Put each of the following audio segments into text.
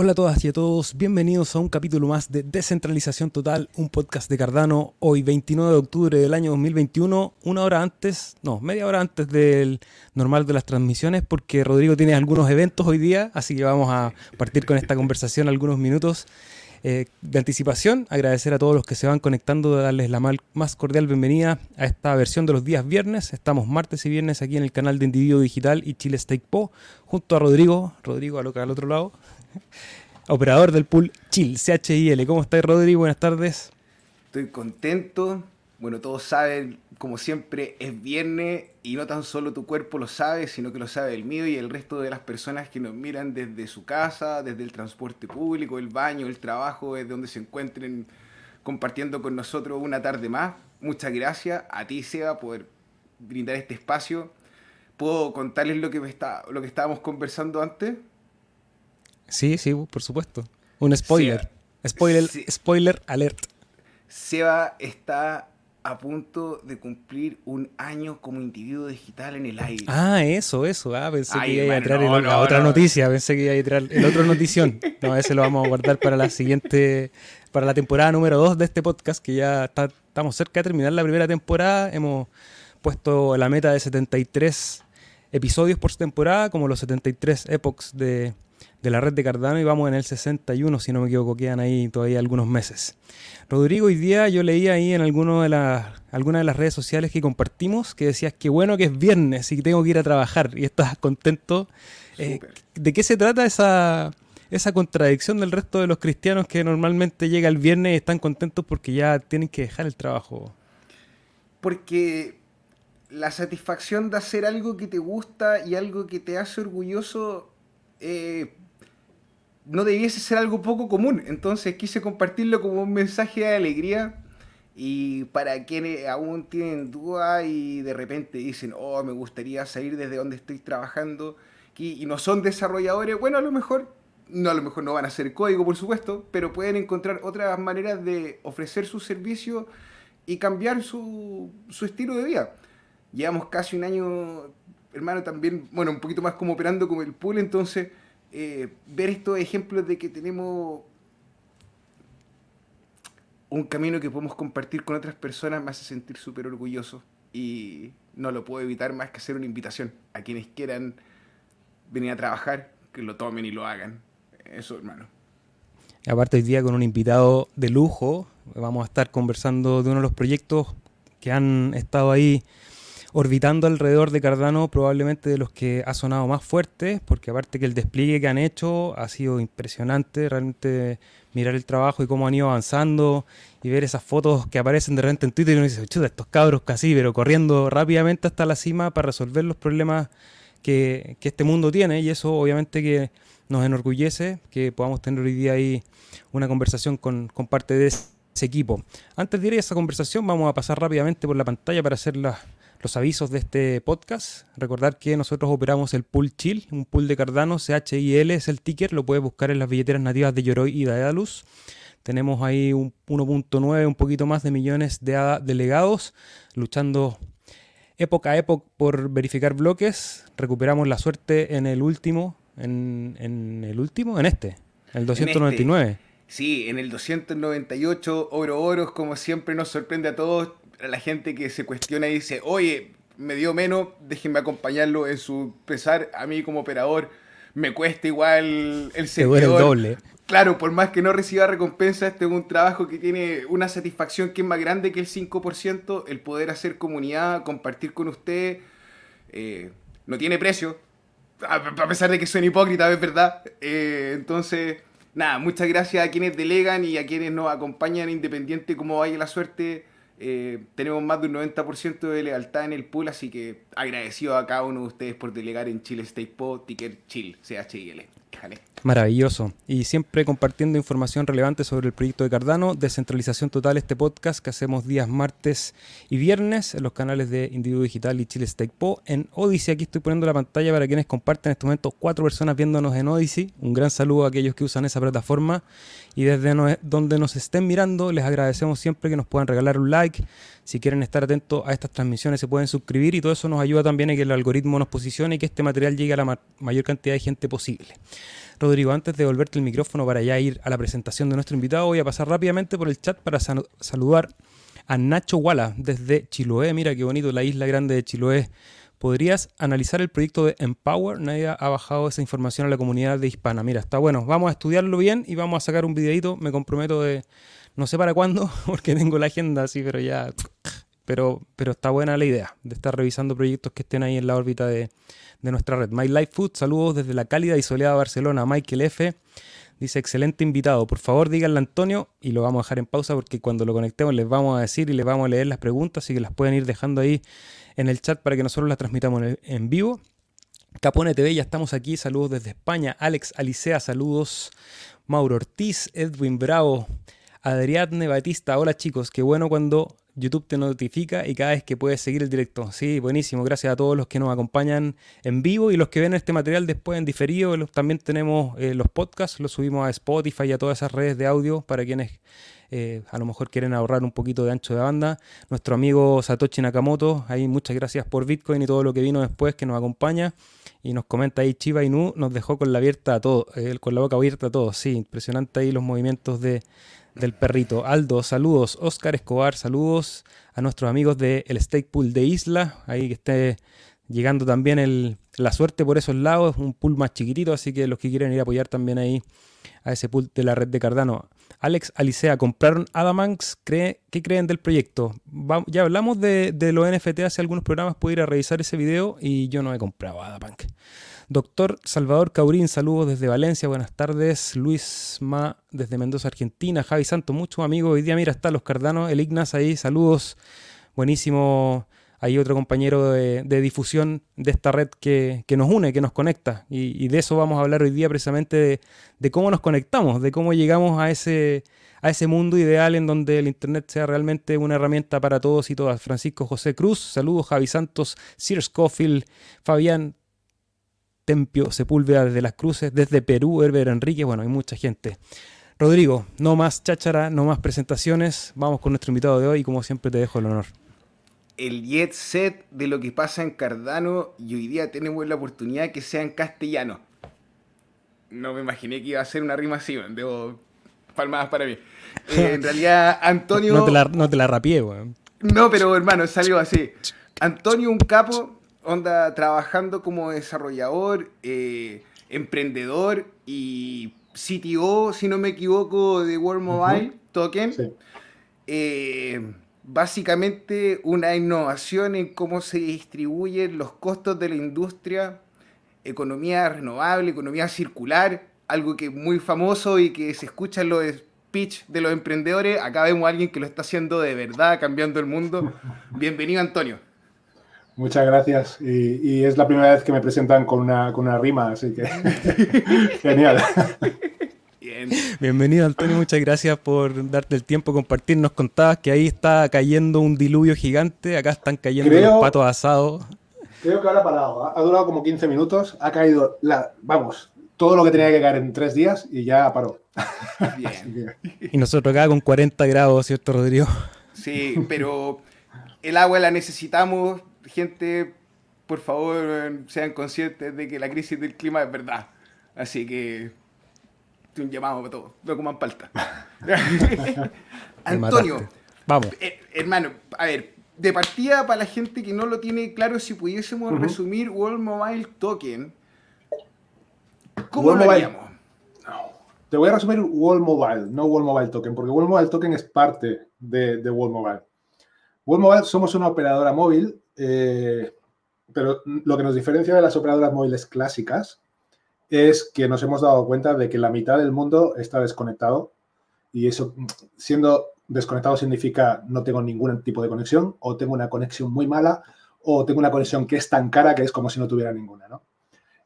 Hola a todas y a todos, bienvenidos a un capítulo más de Descentralización Total, un podcast de Cardano, hoy 29 de octubre del año 2021, una hora antes, no, media hora antes del normal de las transmisiones, porque Rodrigo tiene algunos eventos hoy día, así que vamos a partir con esta conversación algunos minutos eh, de anticipación. Agradecer a todos los que se van conectando, darles la más cordial bienvenida a esta versión de los días viernes. Estamos martes y viernes aquí en el canal de Individuo Digital y Chile Stake Po, junto a Rodrigo, Rodrigo al otro lado. Operador del pool Chill, CHIL. ¿Cómo estás, Rodrigo? Buenas tardes. Estoy contento. Bueno, todos saben, como siempre, es viernes y no tan solo tu cuerpo lo sabe, sino que lo sabe el mío y el resto de las personas que nos miran desde su casa, desde el transporte público, el baño, el trabajo, desde donde se encuentren compartiendo con nosotros una tarde más. Muchas gracias a ti, Seba, por brindar este espacio. ¿Puedo contarles lo que, me está, lo que estábamos conversando antes? Sí, sí, por supuesto. Un spoiler. spoiler, spoiler alert. Seba está a punto de cumplir un año como individuo digital en el aire. Ah, eso, eso. Ah, pensé que iba a traer la otra noticia. Pensé que iba a traer el otro notición. No, ese lo vamos a guardar para la siguiente, para la temporada número 2 de este podcast, que ya estamos cerca de terminar la primera temporada. Hemos puesto la meta de 73 episodios por temporada, como los 73 epochs de, de la red de Cardano y vamos en el 61, si no me equivoco, quedan ahí todavía algunos meses. Rodrigo, hoy día yo leí ahí en alguno de las, alguna de las redes sociales que compartimos que decías que bueno que es viernes y que tengo que ir a trabajar y estás contento. Eh, ¿De qué se trata esa, esa contradicción del resto de los cristianos que normalmente llega el viernes y están contentos porque ya tienen que dejar el trabajo? Porque la satisfacción de hacer algo que te gusta y algo que te hace orgulloso eh, no debiese ser algo poco común. Entonces quise compartirlo como un mensaje de alegría. Y para quienes aún tienen duda y de repente dicen, oh, me gustaría salir desde donde estoy trabajando y, no son desarrolladores, bueno, a lo mejor, no, a lo mejor no van a hacer código, por supuesto, pero pueden encontrar otras maneras de ofrecer su servicio y cambiar su, su estilo de vida. Llevamos casi un año, hermano, también, bueno, un poquito más como operando como el pool, entonces eh, ver estos ejemplos de que tenemos un camino que podemos compartir con otras personas me hace sentir súper orgulloso y no lo puedo evitar más que hacer una invitación a quienes quieran venir a trabajar, que lo tomen y lo hagan. Eso, hermano. Aparte hoy día con un invitado de lujo, vamos a estar conversando de uno de los proyectos que han estado ahí orbitando alrededor de Cardano, probablemente de los que ha sonado más fuerte, porque aparte que el despliegue que han hecho ha sido impresionante, realmente mirar el trabajo y cómo han ido avanzando y ver esas fotos que aparecen de repente en Twitter y uno dice, chuta, estos cabros casi, pero corriendo rápidamente hasta la cima para resolver los problemas que, este mundo tiene y eso obviamente que nos enorgullece que podamos tener hoy día ahí una conversación con, con parte de ese equipo. Antes de ir a esa conversación vamos a pasar rápidamente por la pantalla para hacer las los avisos de este podcast. Recordar que nosotros operamos el pool Chill, un pool de Cardano, CHIL es el ticker, lo puedes buscar en las billeteras nativas de Yoroi y Daedalus. Tenemos ahí un 1.9, un poquito más de millones de delegados luchando época a época por verificar bloques. Recuperamos la suerte en el último, en, el último, en este, el 299. Este. Sí, en el 298, oro oros, como siempre nos sorprende a todos la gente que se cuestiona y dice, oye, me dio menos, déjenme acompañarlo en su pesar. A mí como operador me cuesta igual el sector. el doble. Claro, por más que no reciba recompensa, este es un trabajo que tiene una satisfacción que es más grande que el 5%, el poder hacer comunidad, compartir con usted, eh, no tiene precio, a pesar de que suena hipócrita, es verdad. Eh, entonces, nada, muchas gracias a quienes delegan y a quienes nos acompañan, independiente como vaya la suerte eh, tenemos más de un 90% de lealtad en el pool, así que agradecido a cada uno de ustedes por delegar en Chile State Po, ticker Chill, CHIL. Maravilloso. Y siempre compartiendo información relevante sobre el proyecto de Cardano, Descentralización Total, este podcast que hacemos días martes y viernes en los canales de Individuo Digital y Chile Stake Po. En Odyssey, aquí estoy poniendo la pantalla para quienes comparten en este momento cuatro personas viéndonos en Odyssey. Un gran saludo a aquellos que usan esa plataforma. Y desde donde nos estén mirando, les agradecemos siempre que nos puedan regalar un like like. Si quieren estar atentos a estas transmisiones se pueden suscribir y todo eso nos ayuda también a que el algoritmo nos posicione y que este material llegue a la mayor cantidad de gente posible. Rodrigo, antes de volverte el micrófono para ya ir a la presentación de nuestro invitado, voy a pasar rápidamente por el chat para saludar a Nacho Wala desde Chiloé. Mira qué bonito la isla grande de Chiloé. ¿Podrías analizar el proyecto de Empower? Nadie ha bajado esa información a la comunidad de hispana. Mira, está bueno. Vamos a estudiarlo bien y vamos a sacar un videito. Me comprometo de, no sé para cuándo, porque tengo la agenda así, pero ya... Pero, pero está buena la idea de estar revisando proyectos que estén ahí en la órbita de, de nuestra red. My Life Food, saludos desde la cálida y soleada Barcelona. Michael F. Dice, excelente invitado. Por favor, díganle a Antonio, y lo vamos a dejar en pausa porque cuando lo conectemos les vamos a decir y les vamos a leer las preguntas, así que las pueden ir dejando ahí en el chat para que nosotros las transmitamos en, vivo. Capone TV, ya estamos aquí. Saludos desde España. Alex Alicea, saludos. Mauro Ortiz, Edwin Bravo, Adriadne Batista. Hola chicos, qué bueno cuando YouTube te notifica y cada vez que puedes seguir el directo. Sí, buenísimo. Gracias a todos los que nos acompañan en vivo y los que ven este material después en diferido. También tenemos eh, los podcasts, los subimos a Spotify y a todas esas redes de audio para quienes eh, a lo mejor quieren ahorrar un poquito de ancho de banda. Nuestro amigo Satoshi Nakamoto, ahí muchas gracias por Bitcoin y todo lo que vino después que nos acompaña. Y nos comenta ahí Chiva Inu, nos dejó con la abierta a todo, eh, con la boca abierta a todos. Sí, impresionante ahí los movimientos de, del perrito. Aldo, saludos. Oscar Escobar, saludos a nuestros amigos del el Stake Pool de Isla. Ahí que esté llegando también el, la suerte por esos lados. Un pool más chiquitito, así que los que quieren ir a apoyar también ahí a ese pool de la red de Cardano. Alex Alicea, ¿compraron Adamanx? ¿Qué creen del proyecto? ya hablamos de, de los NFT hace algunos programas, puedo ir a revisar ese video y yo no he comprado Adamanx. Doctor Salvador Caurín, saludos desde Valencia, buenas tardes. Luis Ma desde Mendoza, Argentina. Javi Santo, mucho amigo. Hoy día, mira, está los Cardanos, el Ignas ahí, saludos. Buenísimo. Hay otro compañero de, difusión de esta red que, nos une, que nos conecta. Y, de eso vamos a hablar hoy día precisamente de, cómo nos conectamos, de cómo llegamos a ese, a ese mundo ideal en donde el Internet sea realmente una herramienta para todos y todas. Francisco José Cruz, saludos. Javi Santos, Sir Scofield, Fabián Tempio Sepúlveda desde Las Cruces, desde Perú, Herbert Enrique, bueno, hay mucha gente. Rodrigo, no más cháchara, no más presentaciones, vamos con nuestro invitado de hoy y como siempre te dejo el honor. El jet set de lo que pasa en Cardano y hoy día tenemos la oportunidad que sea en castellano. No me imaginé que iba a ser una rima así, debo palmadas para mí. Eh, en realidad, Antonio... no te la, no te la rapié, weón. No, pero hermano, salió así. Antonio, un capo, onda trabajando como desarrollador, eh, emprendedor y CTO, si no me equivoco, de World Mobile Token. Eh, básicamente una innovación en cómo se distribuyen los costos de la industria, economía renovable, economía circular, algo que es muy famoso y que se escucha en los speech de los emprendedores. Acá vemos a alguien que lo está haciendo de verdad, cambiando el mundo. Bienvenido, Antonio. Muchas gracias. Y, es la primera vez que me presentan con una, con una rima, así que genial. Bienvenido Antonio, muchas gracias por darte el tiempo, compartir. Nos contabas que ahí está cayendo un diluvio gigante, acá están cayendo los patos asados. Creo que ahora ha parado, ha durado como 15 minutos, ha caído, la, vamos, todo lo que tenía que caer en tres días y ya paró. Bien. y nosotros acá con 40 grados, ¿cierto Rodrigo? Sí, pero el agua la necesitamos, gente, por favor, sean conscientes de que la crisis del clima es verdad. Así que un llamado para todos, no coman palta. Antonio, vamos. Eh, hermano, a ver, de partida para la gente que no lo tiene claro, si pudiésemos resumir World Mobile Token, ¿cómo lo haríamos? Te voy a resumir World Mobile, no World Mobile Token, porque World Mobile Token es parte de, de World Mobile. World Mobile somos una operadora móvil eh, pero lo que nos diferencia de las operadoras móviles clásicas es que nos hemos dado cuenta de que la mitad del mundo está desconectado y eso, siendo desconectado significa no tengo ningún tipo de conexión o tengo una conexión muy mala o tengo una conexión que es tan cara que es como si no tuviera ninguna,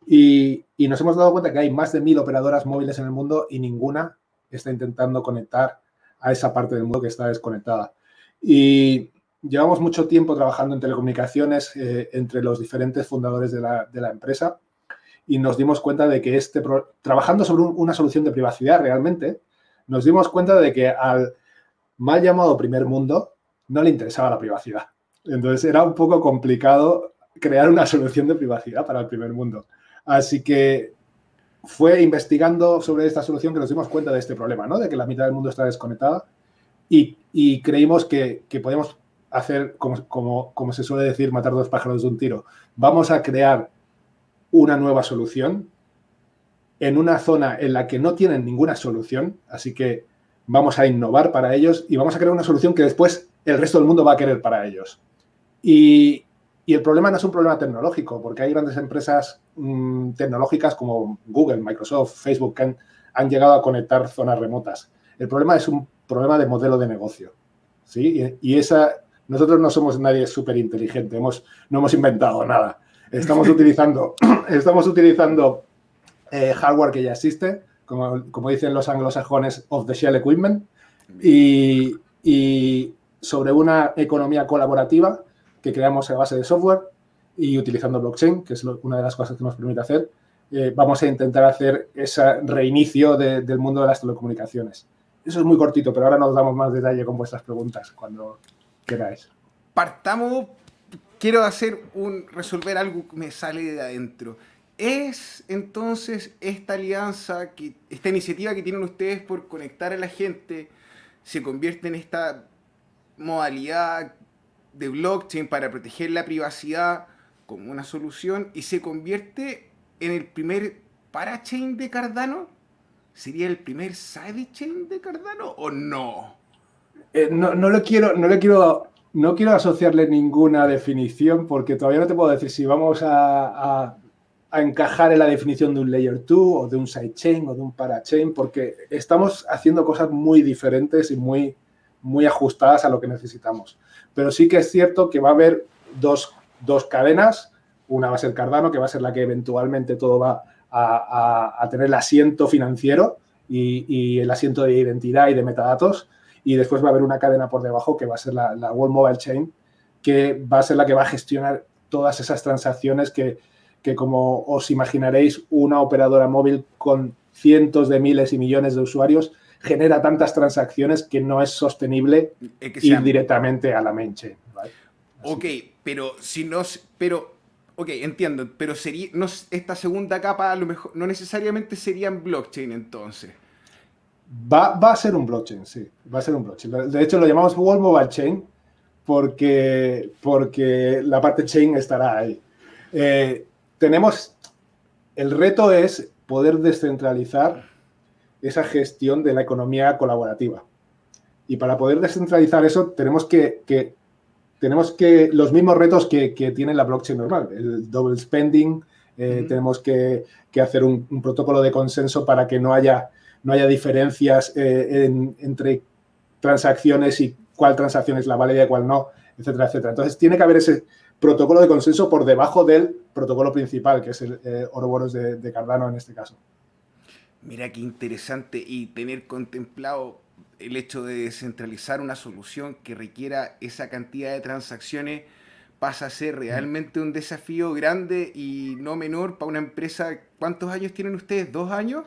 Y, y nos hemos dado cuenta que hay más de mil operadoras móviles en el mundo y ninguna está intentando conectar a esa parte del mundo que está desconectada. Y llevamos mucho tiempo trabajando en telecomunicaciones eh, entre los diferentes fundadores de la, empresa y nos dimos cuenta de que este, trabajando sobre una solución de privacidad realmente, nos dimos cuenta de que al mal llamado primer mundo no le interesaba la privacidad. Entonces era un poco complicado crear una solución de privacidad para el primer mundo. Así que fue investigando sobre esta solución que nos dimos cuenta de este problema, ¿no? De que la mitad del mundo está desconectada y, creímos que, podemos hacer, como, como, como se suele decir, matar dos pájaros de un tiro. Vamos a crear una nueva solución en una zona en la que no tienen ninguna solución, así que vamos a innovar para ellos y vamos a crear una solución que después el resto del mundo va a querer para ellos. Y, el problema no es un problema tecnológico, porque hay grandes empresas mm, tecnológicas como Google, Microsoft, Facebook que han, llegado a conectar zonas remotas. El problema es un problema de modelo de negocio. ¿sí? Y, esa, nosotros no somos nadie súper inteligente, hemos, no hemos inventado nada. Estamos utilizando, estamos utilizando eh, hardware que ya existe, como, como, dicen los anglosajones, of the shell equipment, y, y sobre una economía colaborativa que creamos a base de software y utilizando blockchain, que es una de las cosas que nos permite hacer, eh, vamos a intentar hacer ese reinicio del mundo de las telecomunicaciones. Eso es muy cortito, pero ahora nos damos más detalle con vuestras preguntas cuando queráis. Partamos, quiero hacer resolver algo que me sale de adentro. ¿Es entonces esta alianza, esta iniciativa que tienen ustedes por conectar a la gente, se convierte en esta modalidad de blockchain para proteger la privacidad como una solución y se convierte en el primer parachain de Cardano? ¿Sería el primer sidechain de Cardano o no? Eh, no, no le quiero, no le quiero, no quiero asociarle ninguna definición porque todavía no te puedo decir si vamos a, encajar en la definición de un layer 2 o de un sidechain o de un parachain porque estamos haciendo cosas muy diferentes y muy, muy ajustadas a lo que necesitamos. Pero sí que es cierto que va a haber dos, cadenas. Una va a ser Cardano, que va a ser la que eventualmente todo va a, tener el asiento financiero y, el asiento de identidad y de metadatos. Y después va a haber una cadena por debajo que va a ser la, la World Mobile Chain, que va a ser la que va a gestionar todas esas transacciones que, que, como os imaginaréis, una operadora móvil con cientos de miles y millones de usuarios genera tantas transacciones que no es sostenible ir directamente a la main chain. Ok, pero si no, pero, ok, entiendo, pero sería, no, esta segunda capa a lo mejor no necesariamente sería en blockchain entonces. Va, va, a ser un blockchain, sí, va a ser un blockchain. De hecho, lo llamamos World Mobile Chain porque, porque la parte chain estará ahí. Eh, tenemos, el reto es poder descentralizar esa gestión de la economía colaborativa. Y para poder descentralizar eso, tenemos que, tenemos que los mismos retos que, tiene la blockchain normal, el double spending, eh, tenemos que, hacer un, protocolo de consenso para que no haya, no haya diferencias eh, entre transacciones y cuál transacción es la válida y cuál no, etcétera, etcétera. Entonces, tiene que haber ese protocolo de consenso por debajo del protocolo principal, que es el eh, Ouroboros de Cardano en este caso. Mira qué interesante y tener contemplado el hecho de descentralizar una solución que requiera esa cantidad de transacciones pasa a ser realmente un desafío grande y no menor para una empresa. ¿Cuántos años tienen ustedes? ¿Dos años?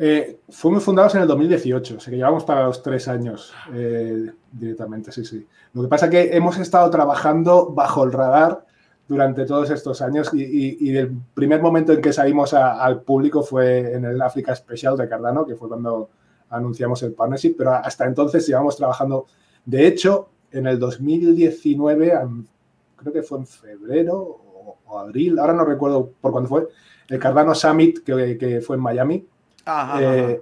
Eh, fuimos fundados en el 2018, o sea que llevamos para los tres años eh, directamente, sí, sí. Lo que pasa es que hemos estado trabajando bajo el radar durante todos estos años y, el primer momento en que salimos al público fue en el África Special de Cardano, que fue cuando anunciamos el partnership, pero hasta entonces íbamos trabajando. De hecho, en el 2019, creo que fue en febrero o, abril, ahora no recuerdo por cuándo fue, el Cardano Summit que, fue en Miami. Eh,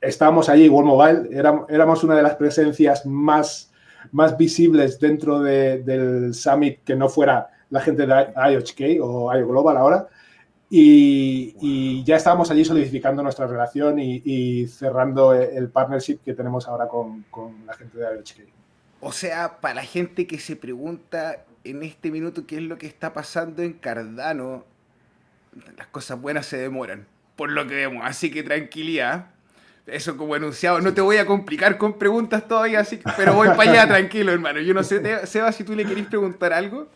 estábamos allí, World Mobile, éramos, éramos una de las presencias más, más visibles dentro del summit que no fuera la gente de IOHK o IO Global ahora. Y, ya estábamos allí solidificando nuestra relación y, cerrando el partnership que tenemos ahora con, la gente de IOHK. O sea, para la gente que se pregunta en este minuto qué es lo que está pasando en Cardano, las cosas buenas se demoran, por lo que vemos. Así que tranquilidad. Eso como enunciado. No te voy a complicar con preguntas todavía, así pero voy para allá tranquilo, hermano. Yo no sé, Seba, si tú le querés preguntar algo.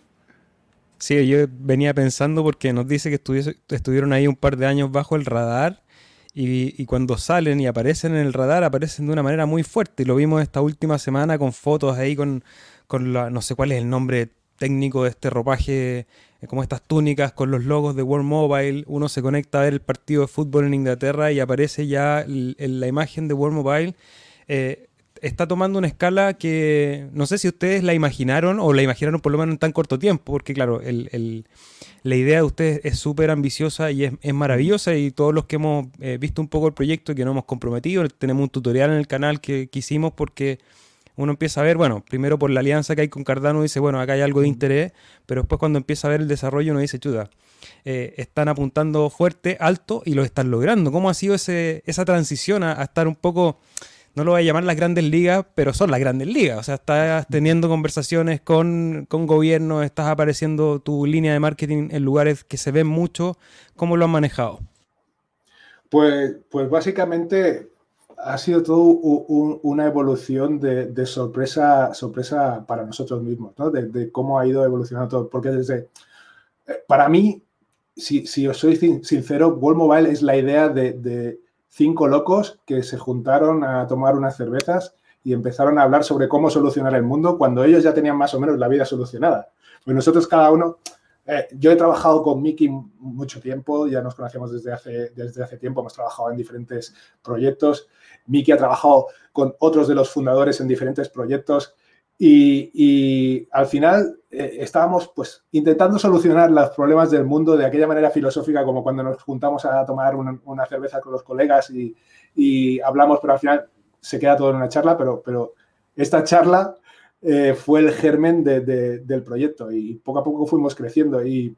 Sí, yo venía pensando porque nos dice que estuvieron ahí un par de años bajo el radar y, cuando salen y aparecen en el radar, aparecen de una manera muy fuerte. Y lo vimos esta última semana con fotos ahí con, con la, no sé cuál es el nombre técnico de este ropaje, eh, como estas túnicas con los logos de World Mobile. Uno se conecta a ver el partido de fútbol en Inglaterra y aparece ya la imagen de World Mobile. Eh, está tomando una escala que no sé si ustedes la imaginaron o la imaginaron por lo menos en tan corto tiempo, porque claro, la idea de ustedes es súper ambiciosa y es, maravillosa y todos los que hemos eh, visto un poco el proyecto y que nos hemos comprometido, tenemos un tutorial en el canal que, hicimos porque uno empieza a ver, bueno, primero por la alianza que hay con Cardano dice, bueno, acá hay algo de interés, pero después cuando empieza a ver el desarrollo uno dice, chuda, eh, están apuntando fuerte, alto y lo están logrando. ¿Cómo ha sido ese, esa transición a estar un poco no lo voy a llamar las grandes ligas, pero son las grandes ligas. O sea, estás teniendo conversaciones con, con gobiernos, estás apareciendo tu línea de marketing en lugares que se ven mucho. ¿Cómo lo han manejado? Pues, pues básicamente ha sido todo una evolución de, sorpresa, sorpresa para nosotros mismos, ¿no? De, cómo ha ido evolucionando todo. Porque desde, eh, para mí, si, si os soy sincero, World Mobile es la idea de cinco locos que se juntaron a tomar unas cervezas y empezaron a hablar sobre cómo solucionar el mundo cuando ellos ya tenían más o menos la vida solucionada. Pues nosotros cada uno, eh, yo he trabajado con Mickey mucho tiempo, ya nos conocemos desde hace, desde hace tiempo, hemos trabajado en diferentes proyectos. Mickey ha trabajado con otros de los fundadores en diferentes proyectos y, al final eh, estábamos pues intentando solucionar los problemas del mundo de aquella manera filosófica como cuando nos juntamos a tomar una, cerveza con los colegas y, hablamos, pero al final se queda todo en una charla, pero, pero esta charla eh, fue el germen del proyecto y poco a poco fuimos creciendo y,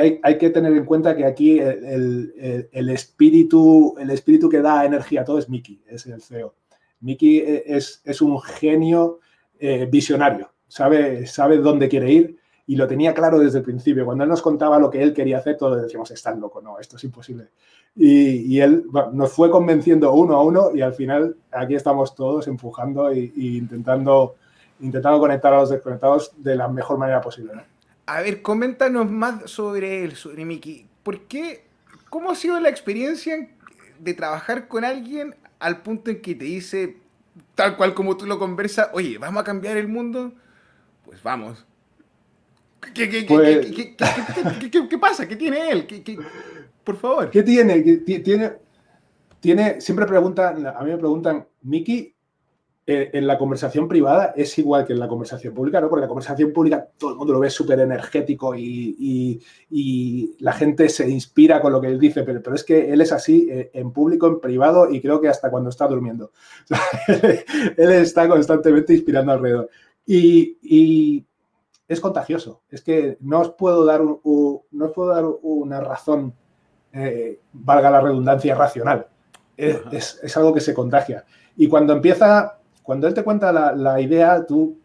hay, que tener en cuenta que aquí el, espíritu, el espíritu que da energía a todo es Mickey, es el CEO. Mickey eh, es, es un genio eh, visionario, sabe, sabe dónde quiere ir y lo tenía claro desde el principio. Cuando él nos contaba lo que él quería hacer, todos decíamos, estás loco, no, esto es imposible. Y, él nos fue convenciendo uno a uno y al final aquí estamos todos empujando e, intentando, intentando conectar a los desconectados de la mejor manera posible. A ver, coméntanos más sobre él, sobre Miki. ¿Por qué? ¿Cómo ha sido la experiencia de trabajar con alguien al punto en que te dice, tal cual como tú lo conversas, oye, ¿vamos a cambiar el mundo? Pues vamos. ¿Qué, qué, qué, pasa? ¿Qué tiene él? por favor. ¿Qué tiene? Tiene, tiene, siempre preguntan, a mí me preguntan, Miki, eh, en la conversación privada es igual que en la conversación pública, ¿no? Porque la conversación pública todo el mundo lo ve súper energético y, la gente se inspira con lo que él dice, pero, pero es que él es así eh, en público, en privado y creo que hasta cuando está durmiendo. él está constantemente inspirando alrededor. Y, es contagioso. Es que no os puedo dar, no puedo dar una razón, eh, valga la redundancia, racional. Es, es algo que se contagia. Y cuando empieza cuando él te cuenta la, idea, tú,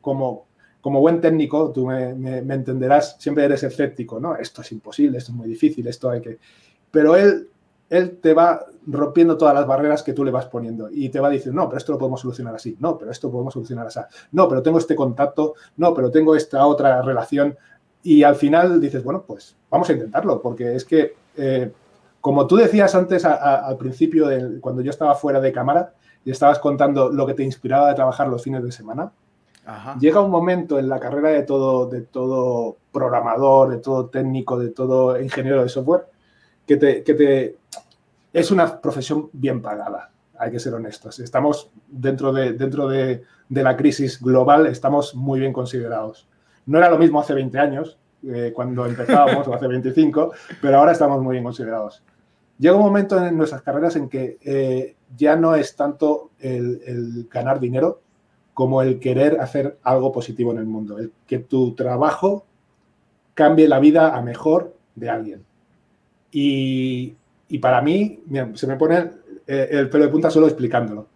como, como buen técnico, tú me, entenderás, siempre eres escéptico, ¿no? Esto es imposible, esto es muy difícil, esto hay que... Pero él, él te va rompiendo todas las barreras que tú le vas poniendo y te va a decir, no, pero esto lo podemos solucionar así, no, pero esto lo podemos solucionar así, no, pero tengo este contacto, no, pero tengo esta otra relación. Y al final dices, bueno, pues vamos a intentarlo, porque es que, eh, como tú decías antes al principio, cuando yo estaba fuera de cámara, y estabas contando lo que te inspiraba de trabajar los fines de semana, llega un momento en la carrera de todo, de todo programador, de todo técnico, de todo ingeniero de software, que te, que te es una profesión bien pagada, hay que ser honestos. Estamos dentro de, dentro de, de la crisis global, estamos muy bien considerados. No era lo mismo hace 20 años, eh, cuando empezábamos, o hace 25, pero ahora estamos muy bien considerados. Llega un momento en nuestras carreras en que eh, ya no es tanto el, ganar dinero como el querer hacer algo positivo en el mundo, el que tu trabajo cambie la vida a mejor de alguien. Y, para mí, se me pone eh, el pelo de punta solo explicándolo.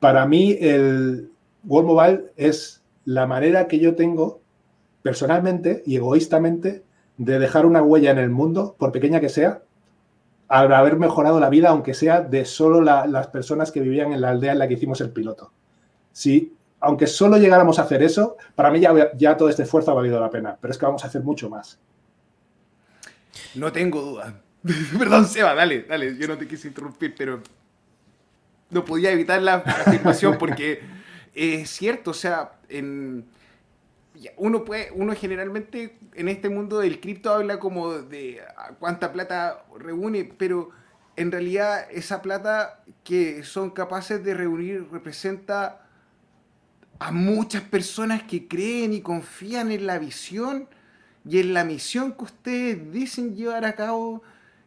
Para mí, el World Mobile es la manera que yo tengo personalmente y egoístamente de dejar una huella en el mundo, por pequeña que sea, al haber mejorado la vida, aunque sea de solo las personas que vivían en la aldea en la que hicimos el piloto. Sí, aunque solo llegáramos a hacer eso, para mí ya, todo este esfuerzo ha valido la pena, pero es que vamos a hacer mucho más. No tengo duda. Perdón, Seba, dale, dale. Yo no te quise interrumpir, pero no podía evitar la afirmación porque es cierto, o sea, en, uno puede, uno generalmente en este mundo del cripto habla como de cuánta plata reúne, pero en realidad esa plata que son capaces de reunir representa a muchas personas que creen y confían en la visión y en la misión que ustedes dicen llevar a cabo.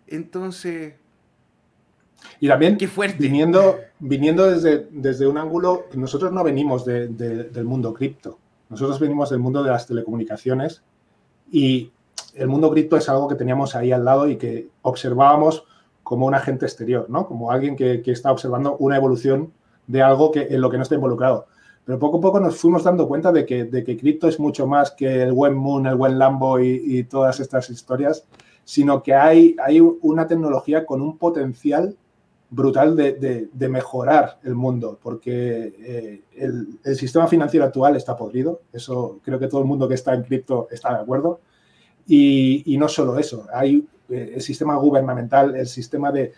Entonces, y también Qué fuerte. viniendo, viniendo desde, desde un ángulo, nosotros no venimos del mundo cripto, nosotros venimos del mundo de las telecomunicaciones y el mundo cripto es algo que teníamos ahí al lado y que observábamos como un agente exterior, ¿no? Como alguien que, está observando una evolución de algo que, en lo que no está involucrado. Pero poco a poco nos fuimos dando cuenta de que, de cripto es mucho más que el buen Moon, el buen Lambo y, todas estas historias, sino que hay una tecnología con un potencial brutal de, mejorar el mundo, porque eh, el, sistema financiero actual está podrido, eso creo que todo el mundo que está en cripto está de acuerdo, y, no solo eso, hay eh, el sistema gubernamental, el sistema de...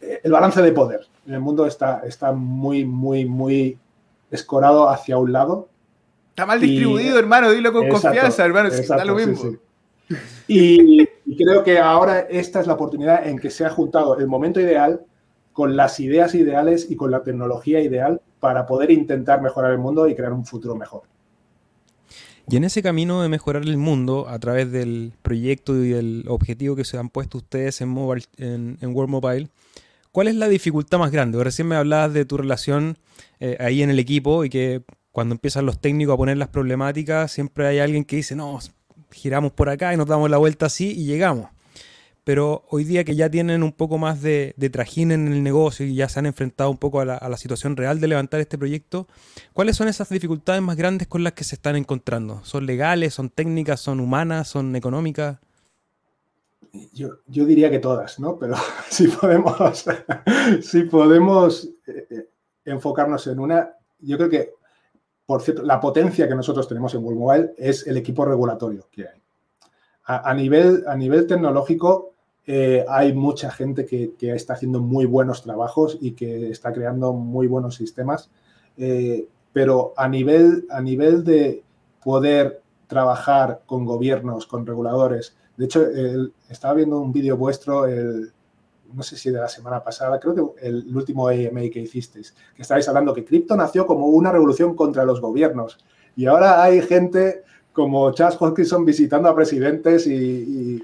el balance de poder en el mundo está, está muy, muy, muy escorado hacia un lado. Está mal distribuido, hermano, dilo con confianza, hermano, está lo mismo. Y, y creo que ahora esta es la oportunidad en que se ha juntado el momento ideal con las ideas ideales y con la tecnología ideal para poder intentar mejorar el mundo y crear un futuro mejor. Y en ese camino de mejorar el mundo a través del proyecto y del objetivo que se han puesto ustedes en, en, World Mobile, ¿cuál es la dificultad más grande? Recién me hablabas de tu relación eh, ahí en el equipo y que cuando empiezan los técnicos a poner las problemáticas, siempre hay alguien que dice, no, giramos por acá y nos damos la vuelta así y llegamos pero hoy día que ya tienen un poco más de, trajín en el negocio y ya se han enfrentado un poco a la, situación real de levantar este proyecto, ¿cuáles son esas dificultades más grandes con las que se están encontrando? ¿Son legales, son técnicas, son humanas, son económicas? Yo, diría que todas, ¿no? Pero si podemos, si podemos eh, eh, enfocarnos en una, yo creo que, por cierto, la potencia que nosotros tenemos en World Mobile es el equipo regulatorio que hay a, nivel, a nivel tecnológico, eh, hay mucha gente que, está haciendo muy buenos trabajos y que está creando muy buenos sistemas, eh, pero a nivel, a nivel de poder trabajar con gobiernos, con reguladores, de hecho, estaba viendo un vídeo vuestro, el, no sé si de la semana pasada, creo que el, último AMA que hicisteis, que estabais hablando que cripto nació como una revolución contra los gobiernos. Y ahora hay gente como Charles Hodgkinson visitando a presidentes y,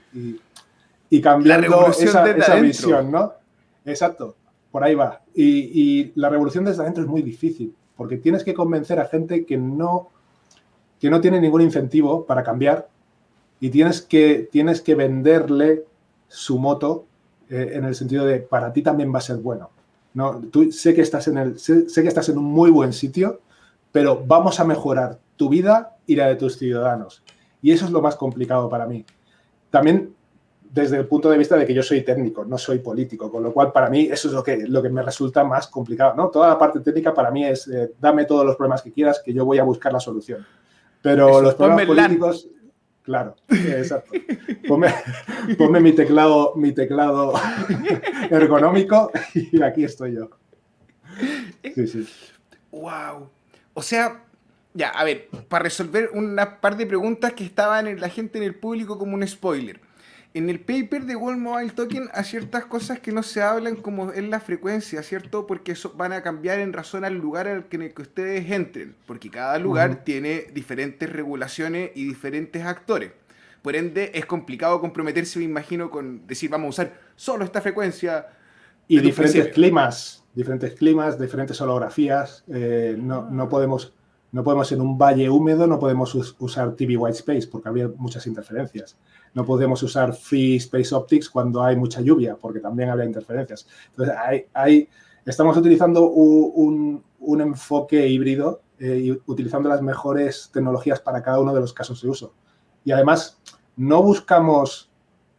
cambiando esa, visión, ¿no? Exacto, por ahí va. Y, la revolución desde adentro es muy difícil, porque tienes que convencer a gente que no, que no tiene ningún incentivo para cambiar y tienes que, tienes que venderle su moto eh, en el sentido de para ti también va a ser bueno. No, tú sé que estás en el, sé que estás en un muy buen sitio, pero vamos a mejorar tu vida y la de tus ciudadanos. Y eso es lo más complicado para mí. También desde el punto de vista de que yo soy técnico, no soy político, con lo cual para mí eso es lo que, lo que me resulta más complicado. ¿no? Toda la parte técnica para mí es eh, dame todos los problemas que quieras, que yo voy a buscar la solución. Pero los problemas políticos, claro, exacto. Ponme, mi teclado, mi teclado ergonómico y aquí estoy yo. Sí, sí. Wow. O sea, ya, a ver, para resolver una par de preguntas que estaban en la gente en el público como un spoiler. En el paper de World Mobile Token hay ciertas cosas que no se hablan como en la frecuencia, ¿cierto? Porque eso van a cambiar en razón al lugar en el que ustedes entren, porque cada lugar tiene diferentes regulaciones y diferentes actores. Por ende, es complicado comprometerse, me imagino, con decir, vamos a usar solo esta frecuencia. Y diferentes climas, diferentes climas, diferentes holografías. Eh, no, no podemos no podemos en un valle húmedo, no podemos usar TV White Space porque habría muchas interferencias. No podemos usar Free Space Optics cuando hay mucha lluvia porque también habría interferencias. Entonces, hay, estamos utilizando un, enfoque híbrido eh, y utilizando las mejores tecnologías para cada uno de los casos de uso. Y además, no buscamos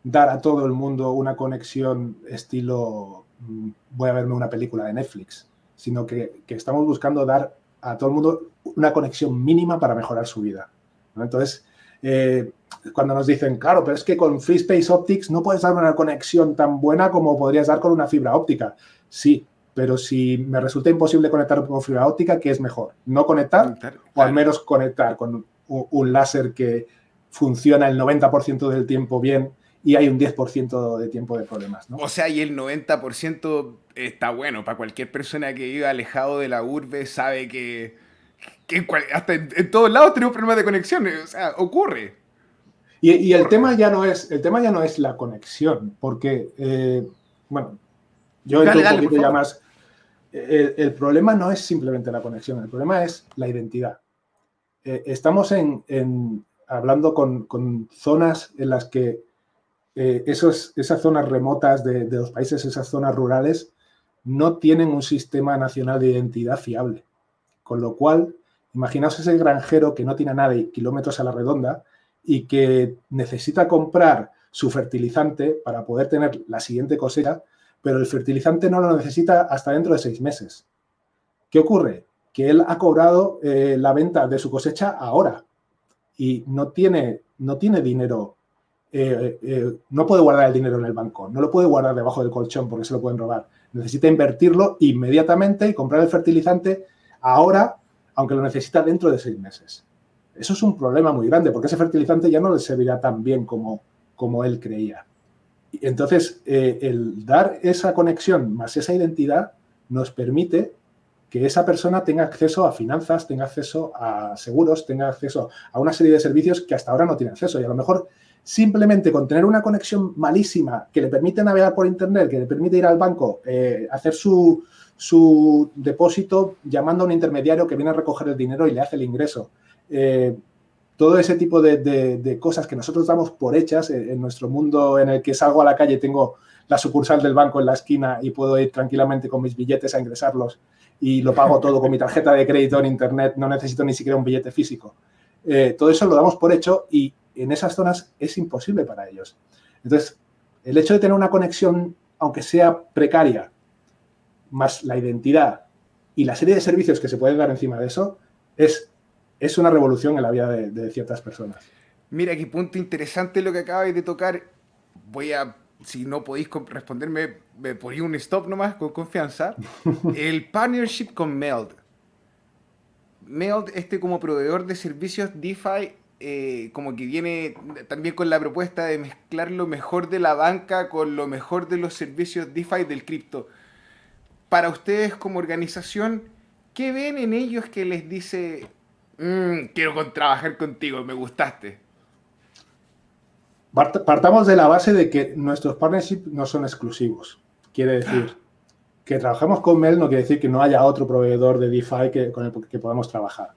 dar a todo el mundo una conexión estilo mm, voy a verme una película de Netflix, sino que, que estamos buscando dar a todo el mundo una conexión mínima para mejorar su vida. Entonces, Eh, cuando nos dicen, claro, pero es que con Free Space Optics no puedes dar una conexión tan buena como podrías dar con una fibra óptica. Sí, pero si me resulta imposible conectar con fibra óptica, ¿qué es mejor? ¿No conectar? o al menos conectar con un, láser que funciona el 90% del tiempo bien y hay un 10% de tiempo de problemas. O sea, y el 90% está bueno. Para cualquier persona que viva alejado de la urbe sabe que, hasta en, todos lados tenemos problemas de conexión. O sea, ocurre. Y, el, tema ya no es, el tema ya no es la conexión, porque, eh, bueno, yo entro un poquito ya más. El, problema no es simplemente la conexión, el problema es la identidad. Eh, estamos en, hablando con, zonas en las que eh, esos, esas zonas remotas de, de, los países, esas zonas rurales, no tienen un sistema nacional de identidad fiable. Con lo cual, imaginaos ese granjero que no tiene nada y kilómetros a la redonda y que necesita comprar su fertilizante para poder tener la siguiente cosecha, pero el fertilizante no lo necesita hasta dentro de seis meses. ¿Qué ocurre? Que él ha cobrado eh, la venta de su cosecha ahora y no tiene, no tiene dinero, eh, eh, no puede guardar el dinero en el banco, no lo puede guardar debajo del colchón porque se lo pueden robar. Necesita invertirlo inmediatamente y comprar el fertilizante ahora, aunque lo necesita dentro de seis meses. Eso es un problema muy grande, porque ese fertilizante ya no le servirá tan bien como, como él creía. Entonces, eh, el dar esa conexión más esa identidad nos permite que esa persona tenga acceso a finanzas, tenga acceso a seguros, tenga acceso a una serie de servicios que hasta ahora no tiene acceso. Y a lo mejor simplemente con tener una conexión malísima que le permite navegar por Internet, que le permite ir al banco, eh, hacer su, su, depósito llamando a un intermediario que viene a recoger el dinero y le hace el ingreso. Eh, todo ese tipo de, cosas que nosotros damos por hechas en, nuestro mundo en el que salgo a la calle, tengo la sucursal del banco en la esquina y puedo ir tranquilamente con mis billetes a ingresarlos y lo pago todo con mi tarjeta de crédito en Internet, no necesito ni siquiera un billete físico. Eh, todo eso lo damos por hecho y en esas zonas es imposible para ellos. Entonces, el hecho de tener una conexión, aunque sea precaria, más la identidad y la serie de servicios que se pueden dar encima de eso, es es una revolución en la vida de, ciertas personas. Mira, qué punto interesante lo que acabáis de tocar. Voy a, si no podéis responderme, me ponéis un stop nomás con confianza. El partnership con Meld. Meld, este como proveedor de servicios DeFi, eh, como que viene también con la propuesta de mezclar lo mejor de la banca con lo mejor de los servicios DeFi del cripto. Para ustedes como organización, ¿qué ven en ellos que les dice, Mm, quiero trabajar contigo, me gustaste. Partamos de la base de que nuestros partnerships no son exclusivos. Quiere decir que trabajamos con Mel no quiere decir que no haya otro proveedor de DeFi que, con el que podamos trabajar.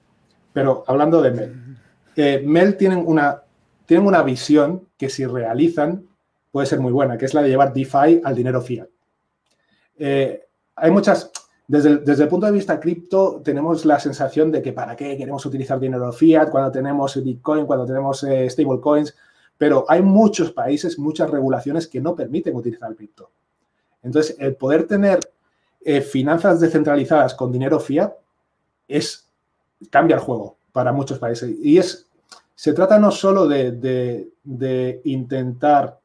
Pero hablando de Mel, Mel tienen una, tienen una visión que si realizan puede ser muy buena, que es la de llevar DeFi al dinero fiat. Eh, hay muchas, desde el, punto de vista cripto, tenemos la sensación de que para qué queremos utilizar dinero fiat cuando tenemos Bitcoin, cuando tenemos eh, stablecoins, pero hay muchos países, muchas regulaciones que no permiten utilizar cripto. Entonces, el poder tener eh, finanzas descentralizadas con dinero fiat es cambia el juego para muchos países. Y es, se trata no solo de, de intentar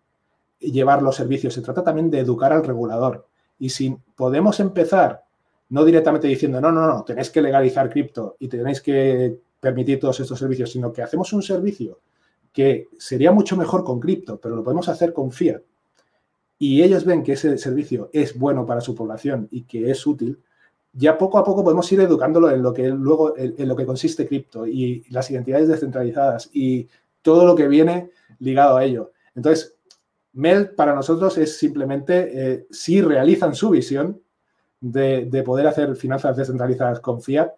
llevar los servicios, se trata también de educar al regulador. Y si podemos empezar no directamente diciendo, no, no, no, tenéis que legalizar cripto y tenéis que permitir todos estos servicios, sino que hacemos un servicio que sería mucho mejor con cripto, pero lo podemos hacer con fiat. Y ellos ven que ese servicio es bueno para su población y que es útil, ya poco a poco podemos ir educándolo en lo que luego en, lo que consiste cripto y las identidades descentralizadas y todo lo que viene ligado a ello. Entonces, Mel para nosotros es simplemente eh, si realizan su visión, de, poder hacer finanzas descentralizadas con fiat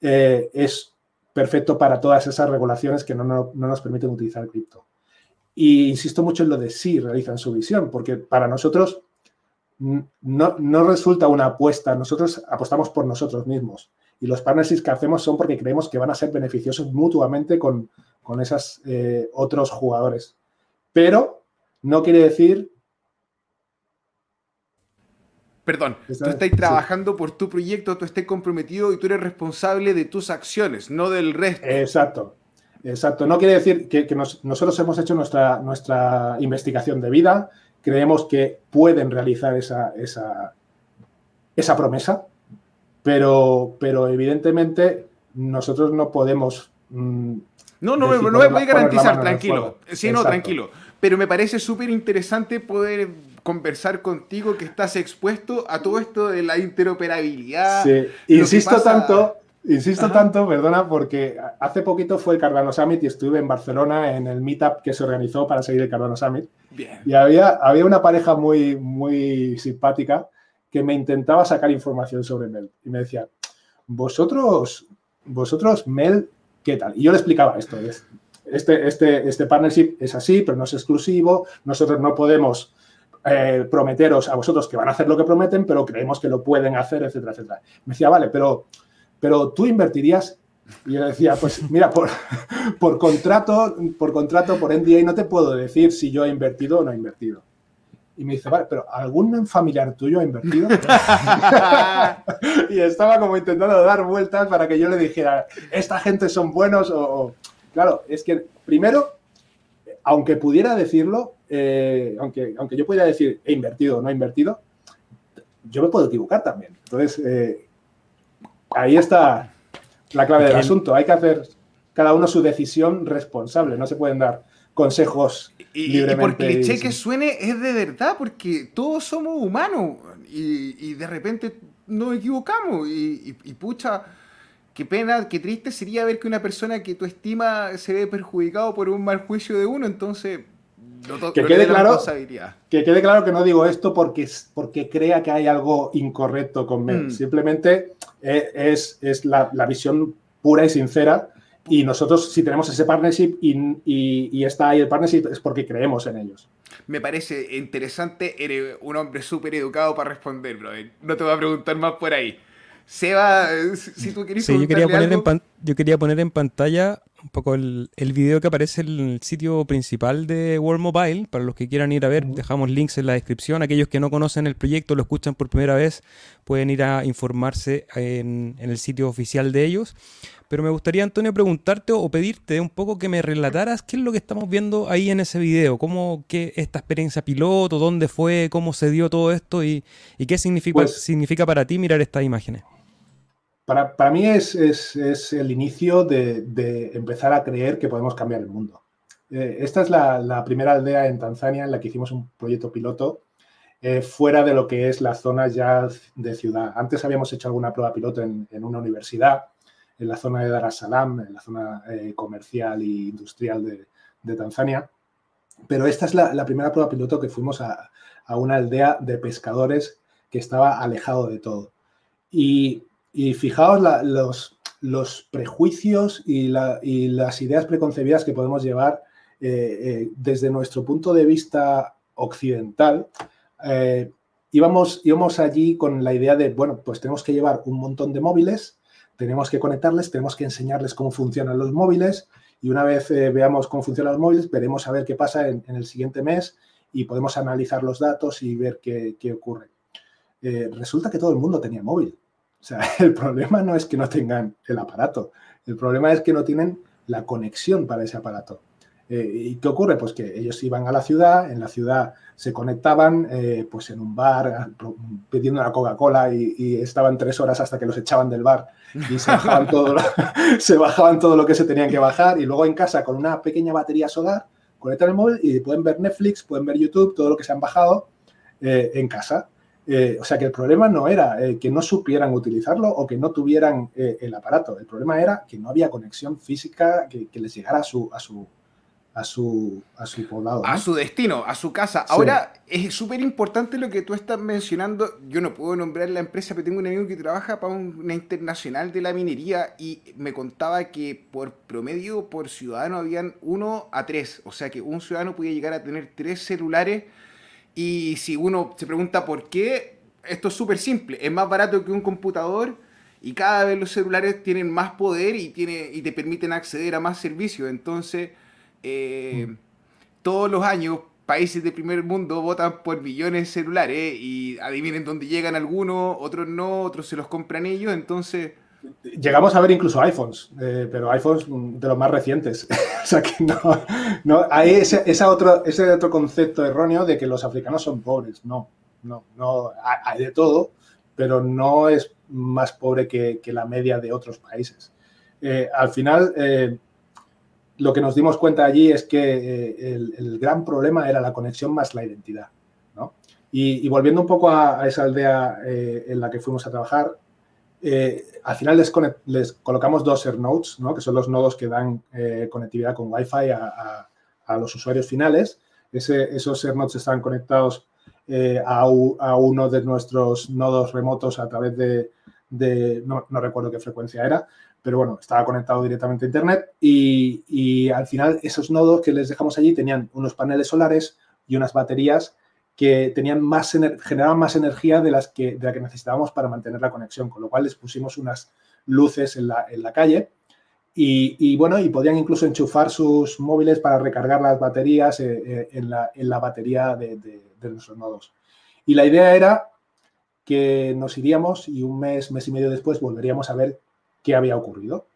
eh, es perfecto para todas esas regulaciones que no, nos permiten utilizar cripto. Y insisto mucho en lo de si realizan su visión, porque para nosotros no, resulta una apuesta, nosotros apostamos por nosotros mismos. Y los partnerships que hacemos son porque creemos que van a ser beneficiosos mutuamente con, con esos eh, otros jugadores. Pero no quiere decir Perdón, tú estás trabajando por tu proyecto, tú estás comprometido y tú eres responsable de tus acciones, no del resto. Exacto. Exacto, no quiere decir que, nosotros hemos hecho nuestra, nuestra investigación de vida, creemos que pueden realizar esa, esa, esa promesa, pero, pero evidentemente nosotros no podemos... Mm, no, no, no, me puede garantizar, tranquilo. Sí, no, tranquilo. Pero me parece súper interesante poder conversar contigo que estás expuesto a todo esto de la interoperabilidad. Sí, insisto tanto, insisto tanto, perdona, porque hace poquito fue el Cardano Summit y estuve en Barcelona en el meetup que se organizó para seguir el Cardano Summit. Bien. Y había, había una pareja muy, muy simpática que me intentaba sacar información sobre Mel y me decía, vosotros, vosotros, Mel, ¿qué tal? Y yo le explicaba esto, este, este, este partnership es así, pero no es exclusivo, nosotros no podemos eh, prometeros a vosotros que van a hacer lo que prometen, pero creemos que lo pueden hacer, etcétera, etcétera. Me decía, vale, pero, pero tú invertirías y yo decía, pues mira, por, por, contrato, por contrato, por NDA, no te puedo decir si yo he invertido o no he invertido. Y me dice, vale, pero ¿algún familiar tuyo ha invertido? y estaba como intentando dar vueltas para que yo le dijera, esta gente son buenos o... Claro, es que primero, aunque pudiera decirlo, eh, aunque, aunque yo pudiera decir he invertido o no he invertido, yo me puedo equivocar también. Entonces, eh, ahí está la clave del asunto. Hay que hacer cada uno su decisión responsable. No se pueden dar consejos y, libremente. Y por cliché que suene es de verdad, porque todos somos humanos y, de repente nos equivocamos y, pucha, qué pena, qué triste sería ver que una persona que tú estimas se ve perjudicado por un mal juicio de uno, entonces... que, quede claro, que quede claro que no digo esto porque, porque crea que hay algo incorrecto con Mel. Mm. Simplemente es, es la, la visión pura y sincera y nosotros, si tenemos ese partnership y, está ahí el partnership, es porque creemos en ellos. Me parece interesante. Eres un hombre súper educado para responder, bro. No te voy a preguntar más por ahí. Seba, si tú quieres sí, yo quería, poner en yo quería poner en pantalla un poco el, el, video que aparece en el sitio principal de World Mobile. Para los que quieran ir a ver, dejamos links en la descripción. Aquellos que no conocen el proyecto, lo escuchan por primera vez, pueden ir a informarse en, en el sitio oficial de ellos. Pero me gustaría, Antonio, preguntarte o pedirte un poco que me relataras qué es lo que estamos viendo ahí en ese video, cómo qué esta experiencia piloto, dónde fue, cómo se dio todo esto y, qué significa, pues significa para ti mirar estas imágenes. Para, para mí es, es, es, el inicio de, de, empezar a creer que podemos cambiar el mundo. Eh, esta es la, la, primera aldea en Tanzania en la que hicimos un proyecto piloto eh, fuera de lo que es la zona ya de ciudad. Antes habíamos hecho alguna prueba piloto en, en una universidad en la zona de Dar es Salaam, en la zona eh, comercial e industrial de, Tanzania. Pero esta es la, primera prueba piloto que fuimos a, una aldea de pescadores que estaba alejado de todo. Y, fijaos los, prejuicios y, las ideas preconcebidas que podemos llevar eh, eh, desde nuestro punto de vista occidental. íbamos, íbamos allí con la idea de, bueno, pues tenemos que llevar un montón de móviles tenemos que conectarles, tenemos que enseñarles cómo funcionan los móviles y una vez eh, veamos cómo funcionan los móviles, veremos a ver qué pasa en, el siguiente mes y podemos analizar los datos y ver qué, ocurre. Eh, resulta que todo el mundo tenía móvil. O sea, el problema no es que no tengan el aparato, el problema es que no tienen la conexión para ese aparato. Eh, ¿Y qué ocurre? Pues que ellos iban a la ciudad, en la ciudad se conectaban eh, pues en un bar pidiendo una Coca-Cola y, estaban tres horas hasta que los echaban del bar y se bajaban, todo lo, se bajaban todo lo que se tenían que bajar y luego en casa con una pequeña batería solar conectan el móvil y pueden ver Netflix, pueden ver YouTube, todo lo que se han bajado eh, en casa. O sea que el problema no era que no supieran utilizarlo o que no tuvieran el aparato, el problema era que no había conexión física que, que les llegara a su, a su, a su, a su poblado. A su destino, a su casa. Ahora, es súper importante lo que tú estás mencionando. Yo no puedo nombrar la empresa, pero tengo un amigo que trabaja para una internacional de la minería y me contaba que por promedio, por ciudadano, habían uno a tres. O sea que un ciudadano podía llegar a tener tres celulares. Y si uno se pregunta por qué, esto es súper simple. Es más barato que un computador y cada vez los celulares tienen más poder y, tiene, y te permiten acceder a más servicios. Entonces eh, todos los años países de primer mundo votan por millones de celulares y adivinen dónde llegan algunos, otros no, otros se los compran ellos, entonces Llegamos a ver incluso iPhones, eh, pero iPhones de los más recientes. o sea que no, no hay ese, otro, ese otro concepto erróneo de que los africanos son pobres. No, no, no, hay de todo, pero no es más pobre que, la media de otros países. Eh, al final, eh, lo que nos dimos cuenta allí es que el, gran problema era la conexión más la identidad. Y, volviendo un poco a, esa aldea en la que fuimos a trabajar, eh, al final les, colocamos dos AirNodes, ¿no? que son los nodos que dan eh, conectividad con Wi-Fi a, los usuarios finales. esos AirNodes están conectados eh, a, uno de nuestros nodos remotos a través de, no, recuerdo qué frecuencia era, pero bueno, estaba conectado directamente a Internet y al final esos nodos que les dejamos allí tenían unos paneles solares y unas baterías que tenían más generaban más energía de, las que, de la que necesitábamos para mantener la conexión, con lo cual les pusimos unas luces en la, en la calle y, bueno, y podían incluso enchufar sus móviles para recargar las baterías eh, eh, en, la, en, la, batería de, de, nuestros nodos. Y la idea era que nos iríamos y un mes, mes y medio después volveríamos a ver qué había ocurrido.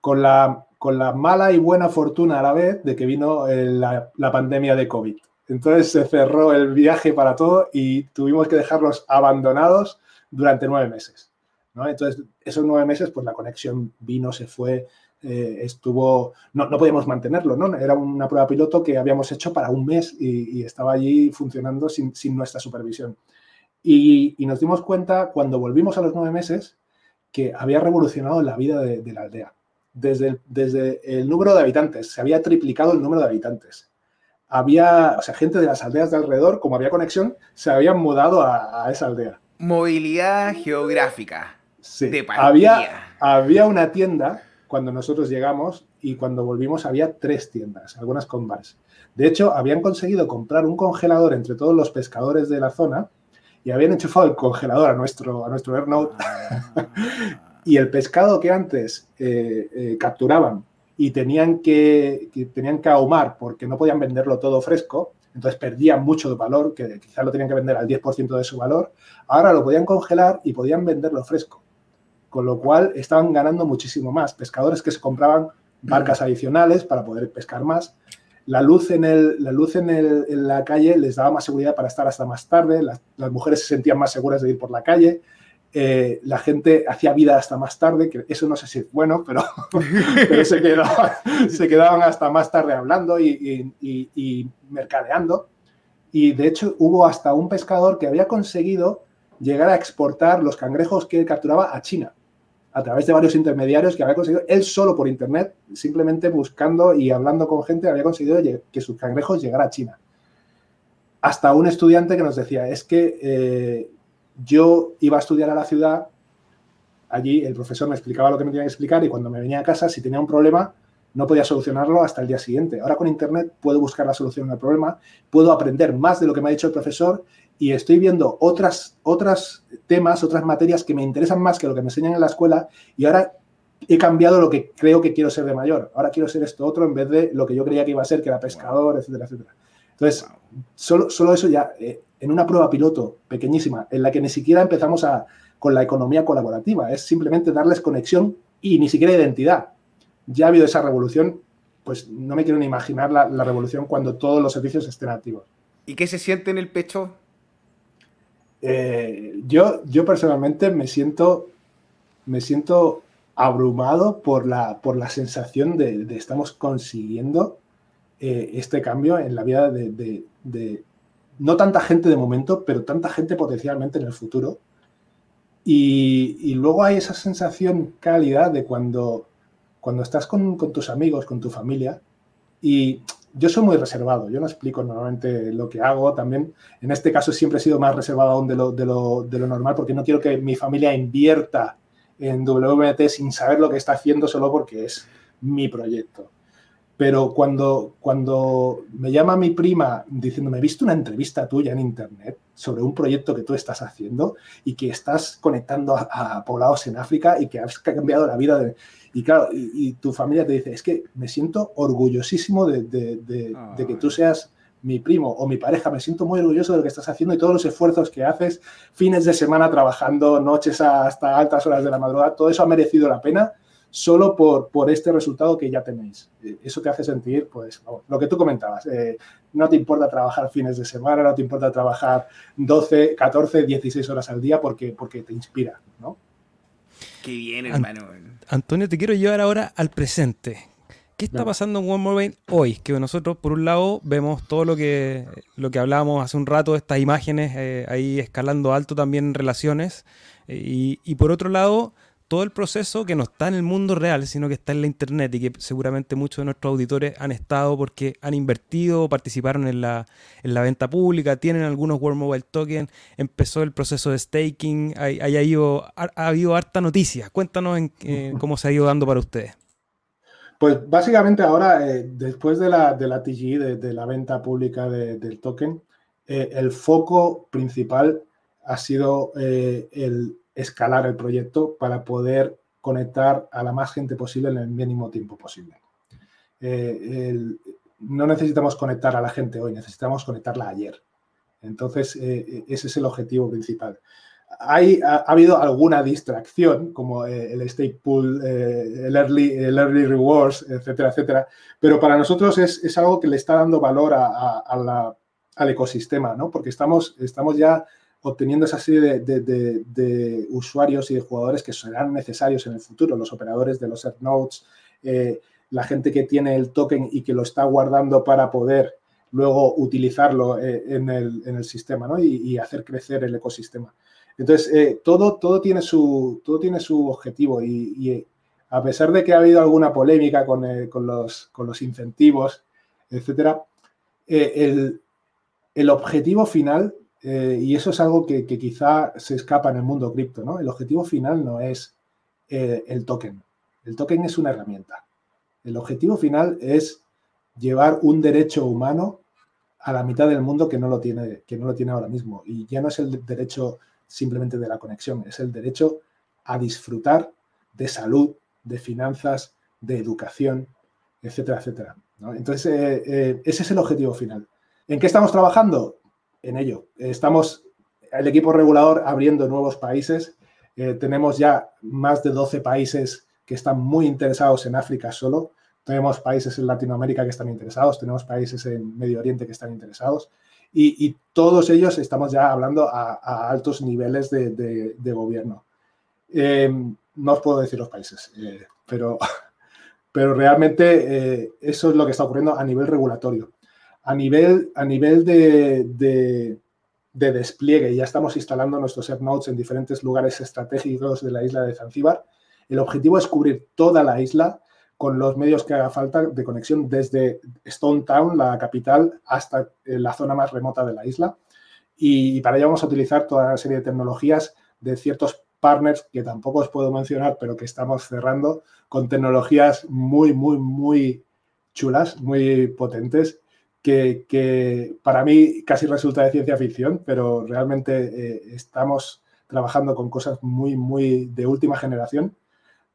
Con la, con la mala y buena fortuna a la vez de que vino eh, la, la pandemia de COVID. Entonces se cerró el viaje para todo y tuvimos que dejarlos abandonados durante nueve meses. Entonces, esos nueve meses, pues la conexión vino, se fue, eh, estuvo, no, podíamos mantenerlo, ¿no? Era una prueba piloto que habíamos hecho para un mes y, estaba allí funcionando sin, nuestra supervisión. Y, nos dimos cuenta cuando volvimos a los nueve meses que había revolucionado la vida de, la aldea. Desde desde el número de habitantes, se había triplicado el número de habitantes había, o sea, gente de las aldeas de alrededor, como había conexión, se habían mudado a, esa aldea. Movilidad geográfica. Sí. había, había una tienda cuando nosotros llegamos y cuando volvimos había tres tiendas, algunas con bares. De hecho, habían conseguido comprar un congelador entre todos los pescadores de la zona y habían enchufado el congelador a nuestro, a nuestro. Ah. y el pescado que antes eh, eh, capturaban y tenían que, tenían que ahumar porque no podían venderlo todo fresco, entonces perdían mucho de valor, que quizás lo tenían que vender al 10% de su valor, ahora lo podían congelar y podían venderlo fresco, con lo cual estaban ganando muchísimo más. Pescadores que se compraban barcas adicionales para poder pescar más. La luz en, el, la, luz en, el, en la calle les daba más seguridad para estar hasta más tarde, las, las mujeres se sentían más seguras de ir por la calle, eh, la gente hacía vida hasta más tarde, que eso no sé si es bueno, pero, se, quedaban, hasta más tarde hablando y, mercadeando. Y de hecho hubo hasta un pescador que había conseguido llegar a exportar los cangrejos que capturaba a China a través de varios intermediarios que había conseguido él solo por internet, simplemente buscando y hablando con gente, había conseguido que sus cangrejos llegaran a China. Hasta un estudiante que nos decía, es que eh, yo iba a estudiar a la ciudad, allí el profesor me explicaba lo que me tenía que explicar y cuando me venía a casa, si tenía un problema, no podía solucionarlo hasta el día siguiente. Ahora con Internet puedo buscar la solución al problema, puedo aprender más de lo que me ha dicho el profesor y estoy viendo otras, otras temas, otras materias que me interesan más que lo que me enseñan en la escuela y ahora he cambiado lo que creo que quiero ser de mayor. Ahora quiero ser esto otro en vez de lo que yo creía que iba a ser, que era pescador, etcétera, etcétera. Entonces, solo, solo eso ya, eh, en una prueba piloto pequeñísima, en la que ni siquiera empezamos a, con la economía colaborativa, es simplemente darles conexión y ni siquiera identidad. Ya ha habido esa revolución, pues no me quiero ni imaginar la, revolución cuando todos los servicios estén activos. ¿Y qué se siente en el pecho? Eh, yo, yo personalmente me siento, me siento abrumado por la, por la sensación de, de estamos consiguiendo eh, este cambio en la vida de, no tanta gente de momento, pero tanta gente potencialmente en el futuro. Y, luego hay esa sensación cálida de cuando, cuando estás con, tus amigos, con tu familia, y yo soy muy reservado, yo no explico normalmente lo que hago, también en este caso siempre he sido más reservado aún de lo, de lo, de lo normal porque no quiero que mi familia invierta en WMT sin saber lo que está haciendo solo porque es mi proyecto. Pero cuando, cuando me llama mi prima diciéndome, he visto una entrevista tuya en internet sobre un proyecto que tú estás haciendo y que estás conectando a, poblados en África y que has cambiado la vida de... Y claro, y, tu familia te dice, es que me siento orgullosísimo de, de, que tú seas mi primo o mi pareja, me siento muy orgulloso de lo que estás haciendo y todos los esfuerzos que haces, fines de semana trabajando, noches hasta altas horas de la madrugada, todo eso ha merecido la pena solo por, por este resultado que ya tenéis. Eh, eso te hace sentir, pues, lo que tú comentabas, eh, no te importa trabajar fines de semana, no te importa trabajar 12, 14, 16 horas al día porque, porque te inspira, ¿no? Qué bien, hermano. Antonio, te quiero llevar ahora al presente. ¿Qué está pasando en One More hoy? Que nosotros, por un lado, vemos todo lo que, lo que hablábamos hace un rato, estas imágenes eh, ahí escalando alto también en relaciones. y, y por otro lado, todo el proceso que no está en el mundo real, sino que está en la internet y que seguramente muchos de nuestros auditores han estado porque han invertido, participaron en la, en la venta pública, tienen algunos World Mobile Token, empezó el proceso de staking, hay, ha, habido harta noticia. Cuéntanos en, cómo se ha ido dando para ustedes. Pues básicamente ahora, eh, después de la, de la TG, de, la venta pública del token, eh, el foco principal ha sido eh, el escalar el proyecto para poder conectar a la más gente posible en el mínimo tiempo posible. Eh, no necesitamos conectar a la gente hoy, necesitamos conectarla ayer. Entonces, eh, ese es el objetivo principal. Hay, ha, habido alguna distracción, como eh, el stake pool, el, early, el early rewards, etcétera, etcétera, pero para nosotros es, algo que le está dando valor al ecosistema, ¿no? Porque estamos, estamos ya obteniendo esa serie de, usuarios y de jugadores que serán necesarios en el futuro, los operadores de los AirNodes, eh, la gente que tiene el token y que lo está guardando para poder luego utilizarlo eh, en, el, sistema y, hacer crecer el ecosistema. Entonces, eh, todo, todo, tiene su, todo tiene su objetivo y, a pesar de que ha habido alguna polémica con, los, con los, incentivos, etcétera, el, el objetivo final eh, y eso es algo que, quizá se escapa en el mundo cripto, ¿no? El objetivo final no es eh, el token. El token es una herramienta. El objetivo final es llevar un derecho humano a la mitad del mundo que no lo tiene, que no lo tiene ahora mismo. Y ya no es el derecho simplemente de la conexión, es el derecho a disfrutar de salud, de finanzas, de educación, etcétera, etcétera. Entonces, eh, ese es el objetivo final. ¿En qué estamos trabajando? En ello. Estamos, el equipo regulador, abriendo nuevos países. Eh, tenemos ya más de 12 países que están muy interesados en África solo. Tenemos países en Latinoamérica que están interesados, tenemos países en Medio Oriente que están interesados. Y, todos ellos estamos ya hablando a, altos niveles de, gobierno. Eh, no os puedo decir los países, eh, pero, pero realmente eso es lo que está ocurriendo a nivel regulatorio a nivel, a nivel de, despliegue, ya estamos instalando nuestros AirNodes en diferentes lugares estratégicos de la isla de Zanzíbar. El objetivo es cubrir toda la isla con los medios que haga falta de conexión desde Stone Town, la capital, hasta eh, la zona más remota de la isla. Y para ello vamos a utilizar toda una serie de tecnologías de ciertos partners que tampoco os puedo mencionar, pero que estamos cerrando con tecnologías muy, muy, muy chulas, muy potentes que, para mí casi resulta de ciencia ficción, pero realmente eh, estamos trabajando con cosas muy, muy de última generación.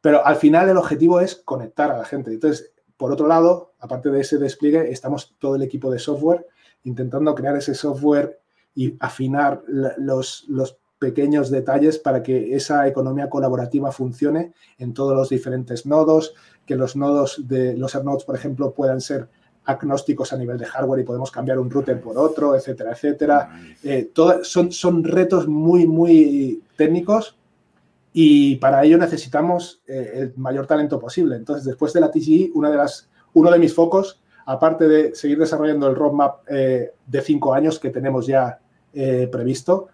Pero al final el objetivo es conectar a la gente. Entonces, por otro lado, aparte de ese despliegue, estamos todo el equipo de software intentando crear ese software y afinar los, los pequeños detalles para que esa economía colaborativa funcione en todos los diferentes nodos, que los nodos de los AirNodes, por ejemplo, puedan ser agnósticos a nivel de hardware y podemos cambiar un router por otro, etcétera, etcétera. Eh, son, son retos muy, muy técnicos y para ello necesitamos eh, el mayor talento posible. Entonces, después de la TGE, una de las, uno de mis focos, aparte de seguir desarrollando el roadmap eh, de cinco años que tenemos ya previsto,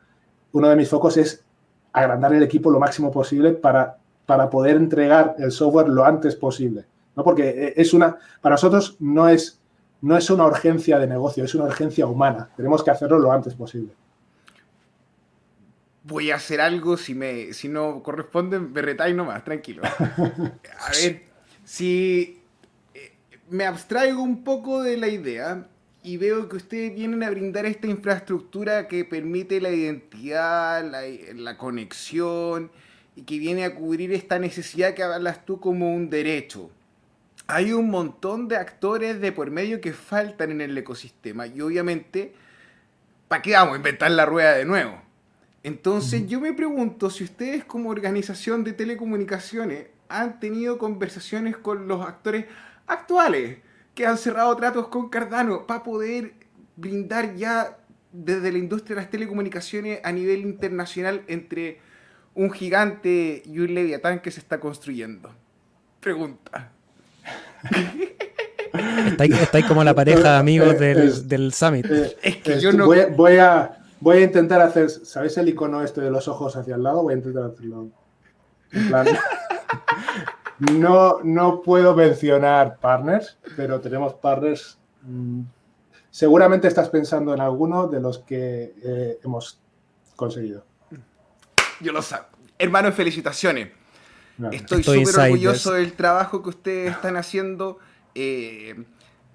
uno de mis focos es agrandar el equipo lo máximo posible para, para poder entregar el software lo antes posible. ¿no? Porque es una, para nosotros no es no es una urgencia de negocio, es una urgencia humana. Tenemos que hacerlo lo antes posible. Voy a hacer algo, si, me, si no corresponde, me retáis nomás, tranquilo. A ver, si eh, me abstraigo un poco de la idea y veo que ustedes vienen a brindar esta infraestructura que permite la identidad, la, la conexión y que viene a cubrir esta necesidad que hablas tú como un derecho hay un montón de actores de por medio que faltan en el ecosistema y obviamente, ¿para qué vamos a inventar la rueda de nuevo? Entonces yo me pregunto si ustedes como organización de telecomunicaciones han tenido conversaciones con los actores actuales que han cerrado tratos con Cardano para poder brindar ya desde la industria de las telecomunicaciones a nivel internacional entre un gigante y un leviatán que se está construyendo. Pregunta. Estáis como la pareja de amigos eh, del, del Summit. Eh, es que yo no... Voy, a, voy a intentar hacer, ¿sabéis el icono este de los ojos hacia el lado? Voy a intentar hacerlo. En plan, no, no puedo mencionar partners, pero tenemos partners. Mm, seguramente estás pensando en alguno de los que eh, hemos conseguido. Yo lo sé. Hermanos, felicitaciones. Estoy súper orgulloso del trabajo que ustedes están haciendo. Eh,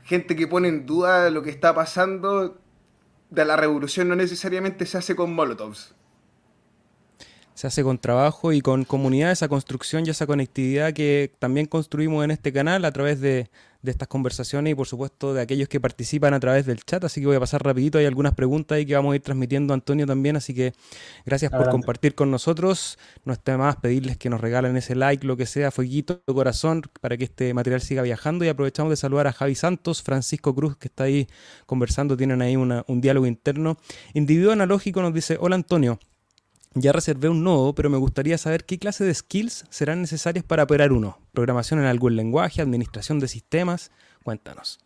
gente que pone en duda lo que está pasando de la revolución no necesariamente se hace con molotovs. Se hace con trabajo y con comunidad, esa construcción y esa conectividad que también construimos en este canal a través de, estas conversaciones y por supuesto de aquellos que participan a través del chat. Así que voy a pasar rapidito, hay algunas preguntas ahí que vamos a ir transmitiendo Antonio también, así que gracias por compartir con nosotros. No está más pedirles que nos regalen ese like, lo que sea, fueguito, corazón, para que este material siga viajando y aprovechamos de saludar a Javi Santos, Francisco Cruz, que está ahí conversando, tienen ahí un diálogo interno. Individuo analógico nos dice, hola Antonio. Ya reservé un nodo, pero me gustaría saber qué clase de skills serán necesarias para operar uno. Programación en algún lenguaje, administración de sistemas. Cuéntanos.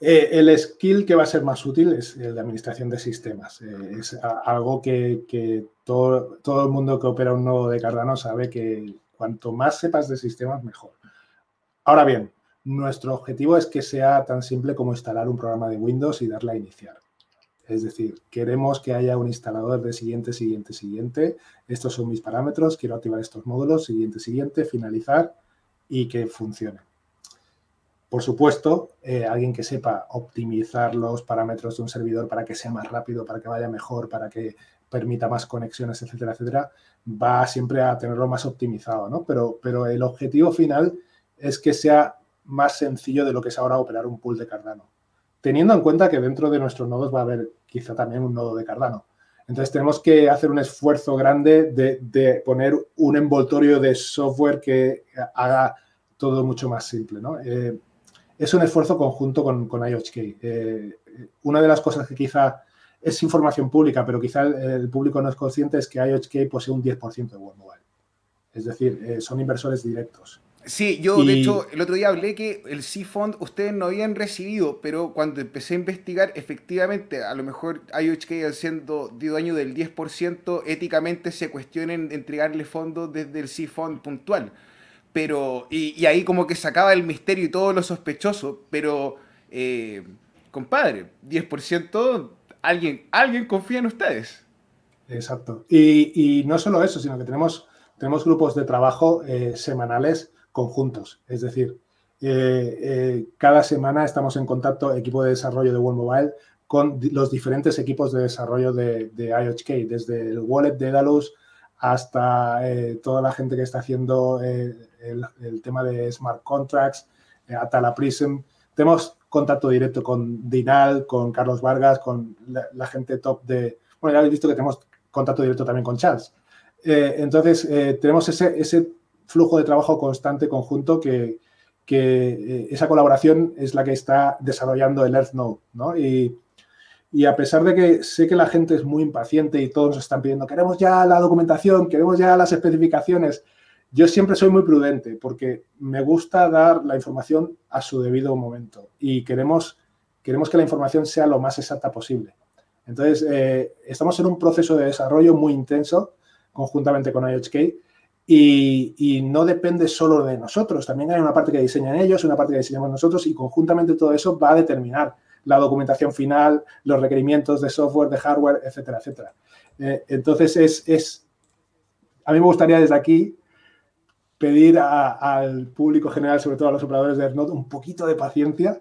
Eh, el skill que va a ser más útil es el de administración de sistemas. Eh, es algo que, todo, todo, el mundo que opera un nodo de Cardano sabe que cuanto más sepas de sistemas, mejor. Ahora bien, nuestro objetivo es que sea tan simple como instalar un programa de Windows y darle a iniciar. Es decir, queremos que haya un instalador de siguiente, siguiente, siguiente. Estos son mis parámetros, quiero activar estos módulos, siguiente, siguiente, finalizar y que funcione. Por supuesto, eh, alguien que sepa optimizar los parámetros de un servidor para que sea más rápido, para que vaya mejor, para que permita más conexiones, etcétera, etcétera, va siempre a tenerlo más optimizado, ¿no? Pero, pero el objetivo final es que sea más sencillo de lo que es ahora operar un pool de Cardano teniendo en cuenta que dentro de nuestros nodos va a haber quizá también un nodo de Cardano. Entonces tenemos que hacer un esfuerzo grande de, poner un envoltorio de software que haga todo mucho más simple. Eh, es un esfuerzo conjunto con, con IOHK. Eh, una de las cosas que quizá es información pública, pero quizá el, público no es consciente, es que IOHK posee un 10% de World Mobile. Es decir, eh, son inversores directos. Sí, yo de hecho el otro día hablé que el C-Fund ustedes no habían recibido, pero cuando empecé a investigar, efectivamente, a lo mejor IOHK siendo de dueño del 10%, éticamente se cuestionen entregarle fondos desde el C-Fund puntual. Pero, y, ahí como que sacaba el misterio y todo lo sospechoso, pero, eh, compadre, 10%, alguien, alguien confía en ustedes. Exacto. Y, no solo eso, sino que tenemos, tenemos grupos de trabajo eh, semanales conjuntos. Es decir, eh, eh, cada semana estamos en contacto, equipo de desarrollo de World Mobile, con los diferentes equipos de desarrollo de, de desde el wallet de Dalus hasta eh, toda la gente que está haciendo el, tema de smart contracts, Atala Prism. Tenemos contacto directo con Dinal, con Carlos Vargas, con la, gente top de... Bueno, ya habéis visto que tenemos contacto directo también con Charles. entonces, tenemos ese, ese flujo de trabajo constante, conjunto, que, eh, esa colaboración es la que está desarrollando el EarthNode, ¿no? Y, a pesar de que sé que la gente es muy impaciente y todos nos están pidiendo, queremos ya la documentación, queremos ya las especificaciones, yo siempre soy muy prudente porque me gusta dar la información a su debido momento y queremos, queremos que la información sea lo más exacta posible. Entonces, eh, estamos en un proceso de desarrollo muy intenso conjuntamente con IHK y, no depende solo de nosotros, también hay una parte que diseñan ellos, una parte que diseñamos nosotros y conjuntamente todo eso va a determinar la documentación final, los requerimientos de software, de hardware, etcétera, etcétera. Eh, entonces, es, es, a mí me gustaría desde aquí pedir al público general, sobre todo a los operadores de AirNode, un poquito de paciencia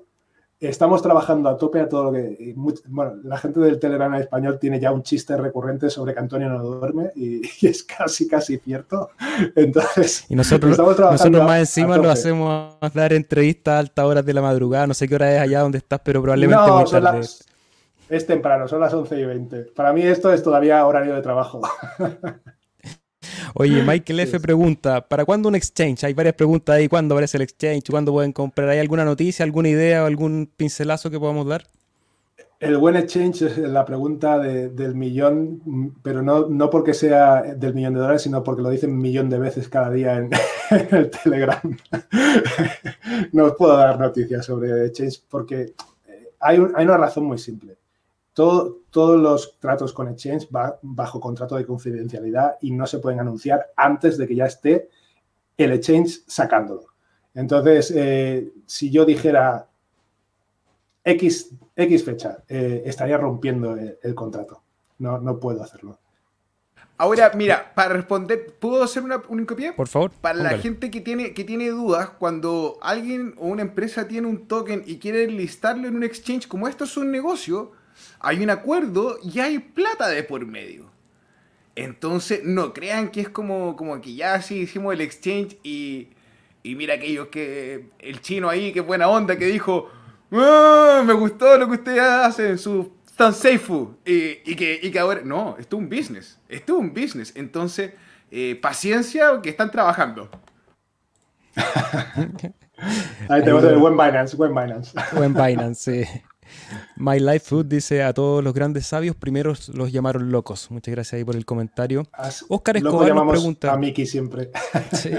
estamos trabajando a tope a todo lo que... Bueno, la gente del Telegram español tiene ya un chiste recurrente sobre que Antonio no duerme y, es casi, casi cierto. Entonces, y nosotros, nosotros más encima lo hacemos dar entrevistas a altas horas de la madrugada. No sé qué hora es allá donde estás, pero probablemente muy tarde. es temprano, son las 11 y 20. Para mí esto es todavía horario de trabajo. Oye, Michael F. pregunta, ¿para cuándo un exchange? Hay varias preguntas ahí, ¿cuándo aparece el exchange? ¿Cuándo pueden comprar? ¿Hay alguna noticia, alguna idea o algún pincelazo que podamos dar? El buen exchange es la pregunta del millón, pero no, no porque sea del millón de dólares, sino porque lo dicen un millón de veces cada día en, el Telegram. no os puedo dar noticias sobre exchange porque hay, hay una razón muy simple todos los tratos con Exchange van bajo contrato de confidencialidad y no se pueden anunciar antes de que ya esté el Exchange sacándolo. Entonces, eh, si yo dijera X, X fecha, eh, estaría rompiendo el, contrato. No, no puedo hacerlo. Ahora, mira, para responder, ¿puedo hacer una, un hincapié? Por favor. Para la gente que tiene, que tiene dudas, cuando alguien o una empresa tiene un token y quiere listarlo en un exchange, como esto es un negocio, hay un acuerdo y hay plata de por medio. Entonces, no crean que es como, como que ya sí hicimos el exchange y, y mira aquellos que. El chino ahí, qué buena onda, que dijo: ah, Me gustó lo que ustedes hacen, su tan safe y, y, que, y que ahora. No, esto es un business. Esto es un business. Entonces, eh, paciencia, que están trabajando. Ahí el buen Binance, buen Binance. Buen Binance, sí. My Life Food dice a todos los grandes sabios, primero los llamaron locos. Muchas gracias ahí por el comentario. Oscar Escobar nos pregunta. A Miki siempre. Sí,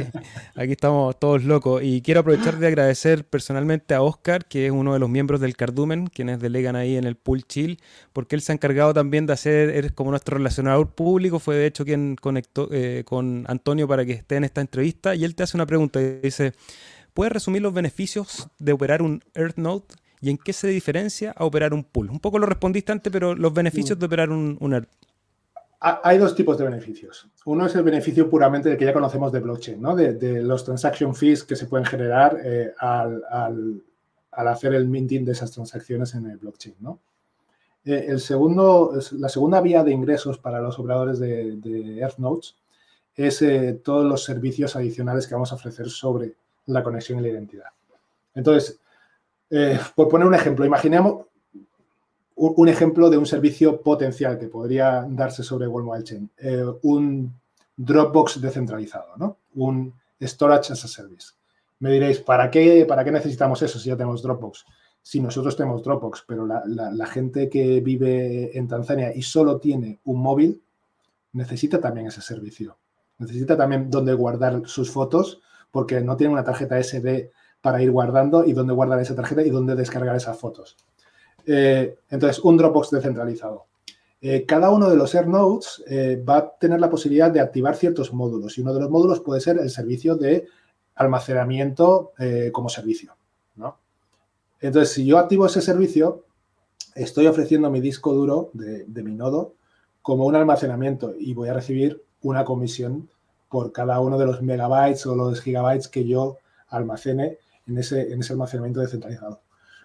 aquí estamos todos locos. Y quiero aprovechar de agradecer personalmente a Oscar, que es uno de los miembros del Cardumen, quienes delegan ahí en el Pool Chill, porque él se ha encargado también de hacer, eres como nuestro relacionador público, fue de hecho quien conectó eh, con Antonio para que esté en esta entrevista. Y él te hace una pregunta y dice: ¿Puedes resumir los beneficios de operar un EarthNode? Y en qué se diferencia a operar un pool. Un poco lo respondiste antes, pero los beneficios de operar un, un Hay dos tipos de beneficios. Uno es el beneficio puramente que ya conocemos de blockchain, ¿no? de, los transaction fees que se pueden generar eh, al, hacer el minting de esas transacciones en el blockchain. ¿no? Eh, el segundo, la segunda vía de ingresos para los operadores de, de EarthNodes es eh, todos los servicios adicionales que vamos a ofrecer sobre la conexión y la identidad. Entonces, eh, por poner un ejemplo, imaginemos un, ejemplo de un servicio potencial que podría darse sobre World Chain. Eh, un Dropbox descentralizado, ¿no? Un Storage as a Service. Me diréis, ¿para qué, ¿para qué necesitamos eso si ya tenemos Dropbox? Si nosotros tenemos Dropbox, pero la, gente que vive en Tanzania y solo tiene un móvil, necesita también ese servicio. Necesita también donde guardar sus fotos porque no tiene una tarjeta SD para ir guardando y dónde guardar esa tarjeta y dónde descargar esas fotos. Eh, entonces, un Dropbox descentralizado. Eh, cada uno de los AirNodes eh, va a tener la posibilidad de activar ciertos módulos y uno de los módulos puede ser el servicio de almacenamiento como servicio. Entonces, si yo activo ese servicio, estoy ofreciendo mi disco duro de, de mi nodo como un almacenamiento y voy a recibir una comisión por cada uno de los megabytes o los gigabytes que yo almacene en ese, en ese almacenamiento descentralizado.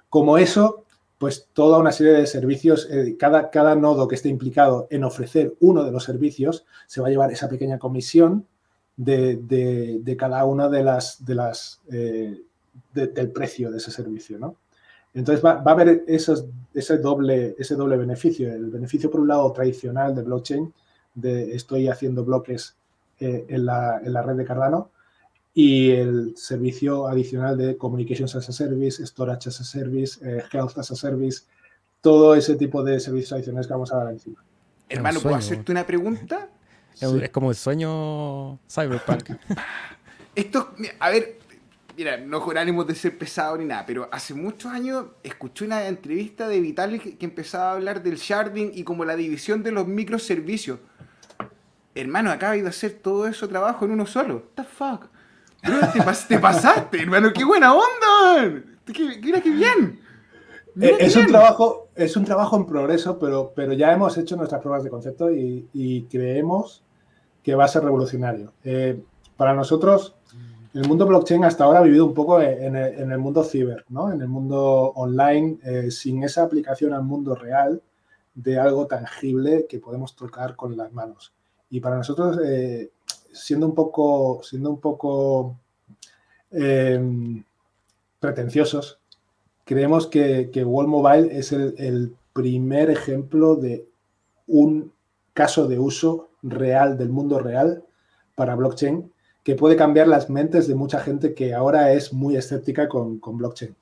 Como eso, pues toda una serie de servicios, eh, cada, cada nodo que esté implicado en ofrecer uno de los servicios se va a llevar esa pequeña comisión de, cada una de las, de las eh, del precio de ese servicio, ¿no? Entonces va, a haber esos, ese, doble, ese doble beneficio. El beneficio, por un lado, tradicional de blockchain, de estoy haciendo bloques eh, en, la, en, la, red de Cardano, y el servicio adicional de Communications as a Service, Storage as a Service, eh, Health as a Service, todo ese tipo de servicios adicionales que vamos a dar encima. Hermano, ¿puedo hacerte una pregunta? Es, como el sueño cyberpunk. Esto, a ver, mira, no con ánimo de ser pesado ni nada, pero hace muchos años escuché una entrevista de Vitalik que, que empezaba a hablar del sharding y como la división de los microservicios. Hermano, acaba de hacer todo eso trabajo en uno solo. What the fuck? Te, pasaste, hermano, qué buena onda. Mira qué bien. Eh, es, un trabajo, es un trabajo en progreso, pero, pero ya hemos hecho nuestras pruebas de concepto y, creemos que va a ser revolucionario. Eh, para nosotros, el mundo blockchain hasta ahora ha vivido un poco en el, mundo ciber, ¿no? en el mundo online, eh, sin esa aplicación al mundo real de algo tangible que podemos tocar con las manos. Y para nosotros, eh, siendo un poco, siendo un poco em, pretenciosos, creemos que, que World Mobile es el primer ejemplo de un caso de uso real del mundo real para blockchain que puede cambiar las mentes de mucha gente que ahora es muy escéptica con, blockchain.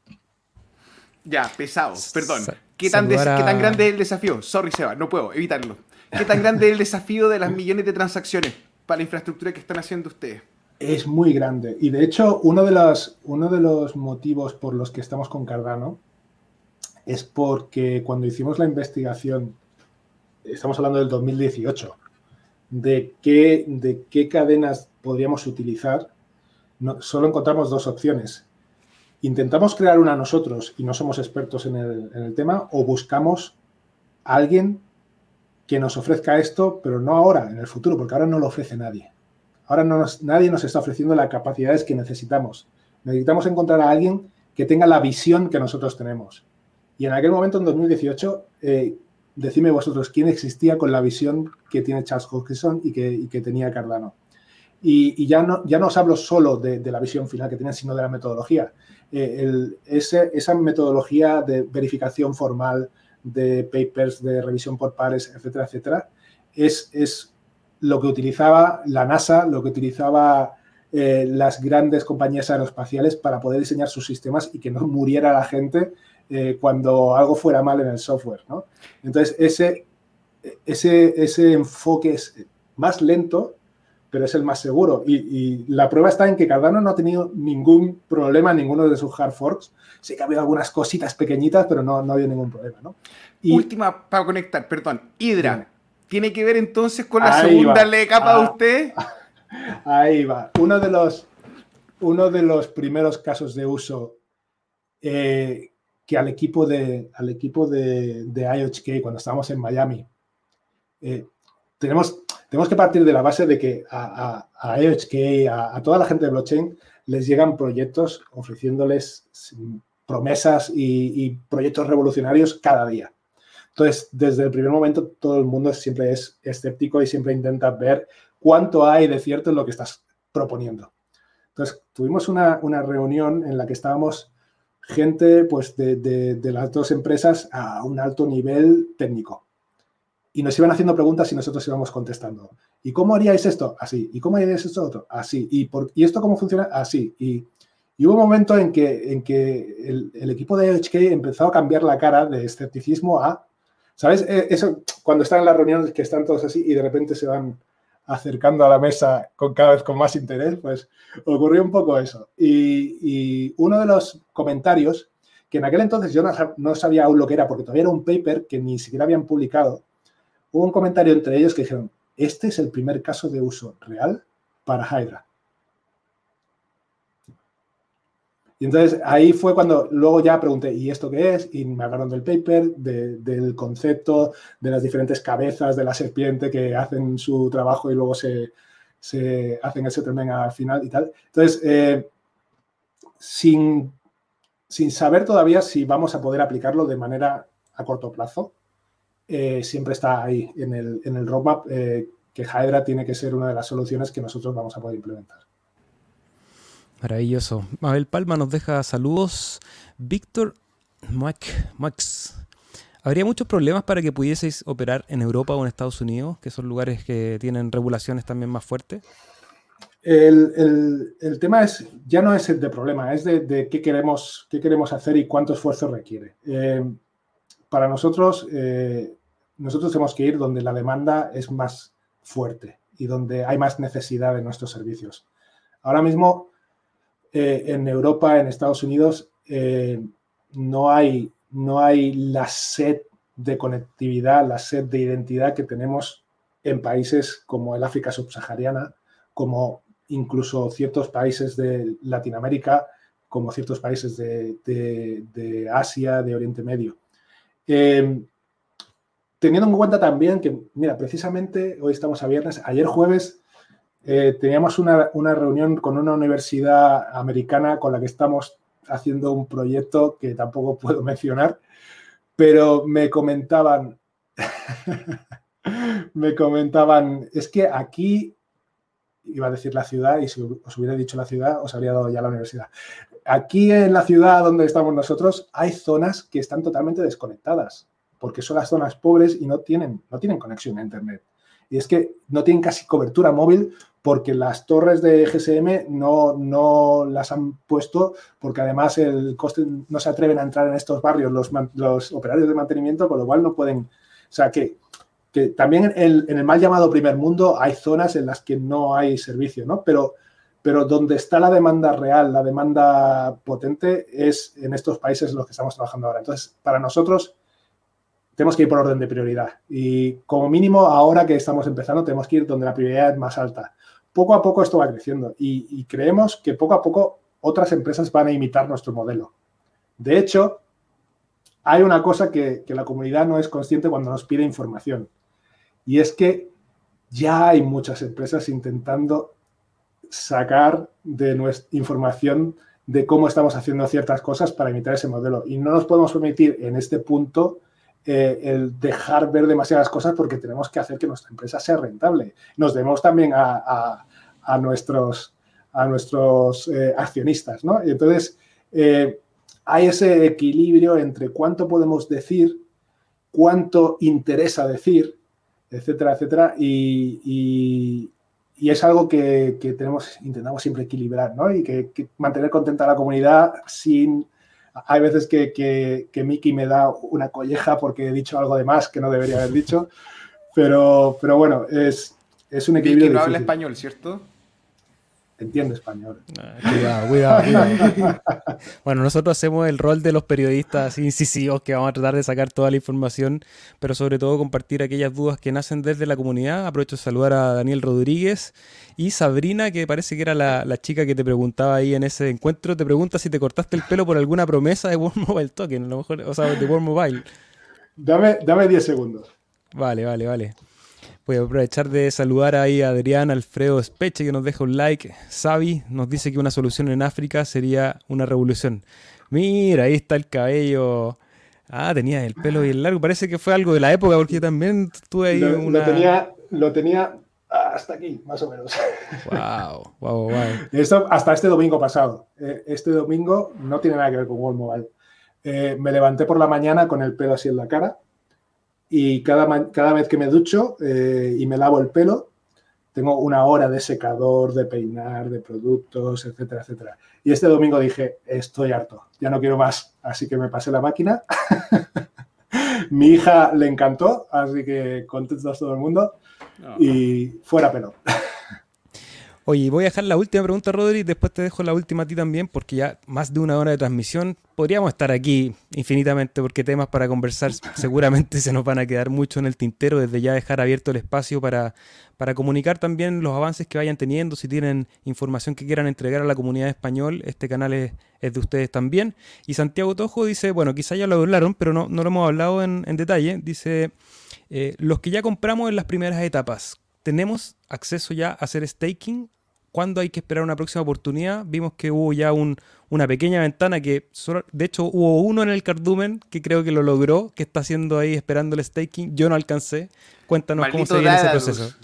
Ya, pesado, perdón. ¿Qué tan, ¿Qué tan grande es el desafío? Sorry, Seba, no puedo evitarlo. ¿Qué tan grande es el desafío de las millones de transacciones para la infraestructura que están haciendo ustedes? Es muy grande. Y de hecho, uno de, los, uno de los motivos por los que estamos con Cardano es porque cuando hicimos la investigación, estamos hablando del 2018, de qué, de qué cadenas podríamos utilizar, solo encontramos dos opciones. Intentamos crear una nosotros y no somos expertos en el, tema, o buscamos a alguien que nos ofrezca esto, pero no ahora, en el futuro, porque ahora no lo ofrece nadie. Ahora no nadie nos está ofreciendo las capacidades que necesitamos. Necesitamos encontrar a alguien que tenga la visión que nosotros tenemos. Y en aquel momento, en 2018, eh, decime vosotros quién existía con la visión que tiene Charles Hoskinson y que, tenía Cardano. Y, ya, no, ya no os hablo solo de, la visión final que tienen, sino de la metodología. Eh, esa metodología de verificación formal, de papers, de revisión por pares, etcétera, etcétera, es, es lo que utilizaba la NASA, lo que utilizaba eh, las grandes compañías aeroespaciales para poder diseñar sus sistemas y que no muriera la gente eh, cuando algo fuera mal en el software. ¿no? Entonces, ese, ese, ese enfoque es más lento, pero es el más seguro. Y, la prueba está en que Cardano no ha tenido ningún problema en ninguno de sus hard forks. Sí que ha habido algunas cositas pequeñitas, pero no, no ha habido ningún problema. ¿no? Última para conectar, perdón. Hydra, ¿tiene que ver entonces con la segunda capa de ah. usted? Ahí va. Uno de los, uno de los primeros casos de uso eh, que al equipo de, al equipo de, de IOHK, cuando estábamos en Miami, eh, tenemos, tenemos que partir de la base de que a, a, a a, toda la gente de blockchain, les llegan proyectos ofreciéndoles promesas y, proyectos revolucionarios cada día. Entonces, desde el primer momento, todo el mundo siempre es escéptico y siempre intenta ver cuánto hay de cierto en lo que estás proponiendo. Entonces, tuvimos una, una reunión en la que estábamos gente pues, de, las dos empresas a un alto nivel técnico. Y nos iban haciendo preguntas y nosotros íbamos contestando. ¿Y cómo haríais esto? Así. ¿Y cómo haríais esto otro? Así. ¿Y, por, ¿y esto cómo funciona? Así. Y, hubo un momento en que, en que el, equipo de HK empezó a cambiar la cara de escepticismo a, ¿sabes? E, eso cuando están en las reuniones que están todos así y de repente se van acercando a la mesa con cada vez con más interés, pues ocurrió un poco eso. Y, uno de los comentarios, que en aquel entonces yo no, sabía aún lo que era, porque todavía era un paper que ni siquiera habían publicado, hubo un comentario entre ellos que dijeron, este es el primer caso de uso real para Hydra. Y entonces ahí fue cuando luego ya pregunté, ¿y esto qué es? Y me hablaron del paper, del concepto, de las diferentes cabezas de la serpiente que hacen su trabajo y luego se, hacen ese settlement al final y tal. Entonces, eh, sin, saber todavía si vamos a poder aplicarlo de manera a corto plazo, eh, siempre está ahí en el, en el roadmap eh, que Hydra tiene que ser una de las soluciones que nosotros vamos a poder implementar. Maravilloso. Mabel Palma nos deja saludos. Víctor Max. ¿Habría muchos problemas para que pudieseis operar en Europa o en Estados Unidos, que son lugares que tienen regulaciones también más fuertes? El, tema es, ya no es el de problema, es de, qué, queremos, qué queremos hacer y cuánto esfuerzo requiere. Eh, para nosotros, eh, nosotros tenemos que ir donde la demanda es más fuerte y donde hay más necesidad de nuestros servicios. Ahora mismo, eh, en Europa, en Estados Unidos, eh, no, hay, no hay la sed de conectividad, la sed de identidad que tenemos en países como el África subsahariana, como incluso ciertos países de Latinoamérica, como ciertos países de, Asia, de Oriente Medio. Eh, teniendo en cuenta también que, mira, precisamente hoy estamos a viernes, ayer jueves eh, teníamos una, una, reunión con una universidad americana con la que estamos haciendo un proyecto que tampoco puedo mencionar, pero me comentaban, me comentaban, es que aquí, iba a decir la ciudad, y si os hubiera dicho la ciudad, os habría dado ya la universidad. Aquí en la ciudad donde estamos nosotros hay zonas que están totalmente desconectadas, porque son las zonas pobres y no tienen, no tienen conexión a Internet. Y es que no tienen casi cobertura móvil porque las torres de GSM no, no las han puesto porque además el coste no se atreven a entrar en estos barrios los, los operarios de mantenimiento, con lo cual no pueden... O sea que, que también en el, mal llamado primer mundo hay zonas en las que no hay servicio, ¿no? Pero, pero donde está la demanda real, la demanda potente, es en estos países en los que estamos trabajando ahora. Entonces, para nosotros tenemos que ir por orden de prioridad. Y como mínimo, ahora que estamos empezando, tenemos que ir donde la prioridad es más alta. Poco a poco esto va creciendo y, creemos que poco a poco otras empresas van a imitar nuestro modelo. De hecho, hay una cosa que, la comunidad no es consciente cuando nos pide información. Y es que ya hay muchas empresas intentando sacar de nuestra información de cómo estamos haciendo ciertas cosas para imitar ese modelo. Y no nos podemos permitir en este punto eh, el dejar ver demasiadas cosas porque tenemos que hacer que nuestra empresa sea rentable. Nos debemos también a, nuestros, a nuestros eh, accionistas, ¿no? Y entonces, eh, hay ese equilibrio entre cuánto podemos decir, cuánto interesa decir, etcétera, etcétera, y, es algo que, tenemos, intentamos siempre equilibrar, ¿no? Y que mantener contenta a la comunidad sin hay veces que, que, Miki me da una colleja porque he dicho algo de más que no debería haber dicho, pero, pero bueno, es, es un equilibrio. Miki no habla español, ¿cierto? Entiende español. cuidado, cuidado, cuidado. bueno, nosotros hacemos el rol de los periodistas incisivos que vamos a tratar de sacar toda la información, pero sobre todo compartir aquellas dudas que nacen desde la comunidad. Aprovecho de saludar a Daniel Rodríguez y Sabrina, que parece que era la, chica que te preguntaba ahí en ese encuentro. Te pregunta si te cortaste el pelo por alguna promesa de World Mobile Token, a lo mejor, o sea, de World Mobile. Dame, dame 10 segundos. Vale, vale, vale. Voy a aprovechar de saludar ahí a Adrián Alfredo Espeche que nos deja un like. Savi nos dice que una solución en África sería una revolución. Mira, ahí está el cabello. Ah, tenía el pelo bien largo. Parece que fue algo de la época porque yo también tuve ahí lo, una... Lo tenía, lo tenía hasta aquí, más o menos. Wow, wow, wow. Esto hasta este domingo pasado. Eh, este domingo no tiene nada que ver con World Mobile. Eh, me levanté por la mañana con el pelo así en la cara y cada, cada vez que me ducho eh, y me lavo el pelo, tengo una hora de secador, de peinar, de productos, etcétera, etcétera. Y este domingo dije, estoy harto, ya no quiero más. Así que me pasé la máquina. Mi hija le encantó, así que contentos todo el mundo. Y fuera pelo. Oye, voy a dejar la última pregunta, Rodri, después te dejo la última a ti también, porque ya más de una hora de transmisión. Podríamos estar aquí infinitamente, porque temas para conversar seguramente se nos van a quedar mucho en el tintero, desde ya dejar abierto el espacio para, para comunicar también los avances que vayan teniendo, si tienen información que quieran entregar a la comunidad español, este canal es, de ustedes también. Y Santiago Tojo dice, bueno, quizá ya lo hablaron, pero no, no lo hemos hablado en, detalle, dice, eh, los que ya compramos en las primeras etapas, ¿tenemos acceso ya a hacer staking cuándo hay que esperar una próxima oportunidad. Vimos que hubo ya una pequeña ventana que, de hecho, hubo uno en el cardumen que creo que lo logró, que está haciendo ahí esperando el staking. Yo no alcancé. Cuéntanos cómo se viene ese proceso.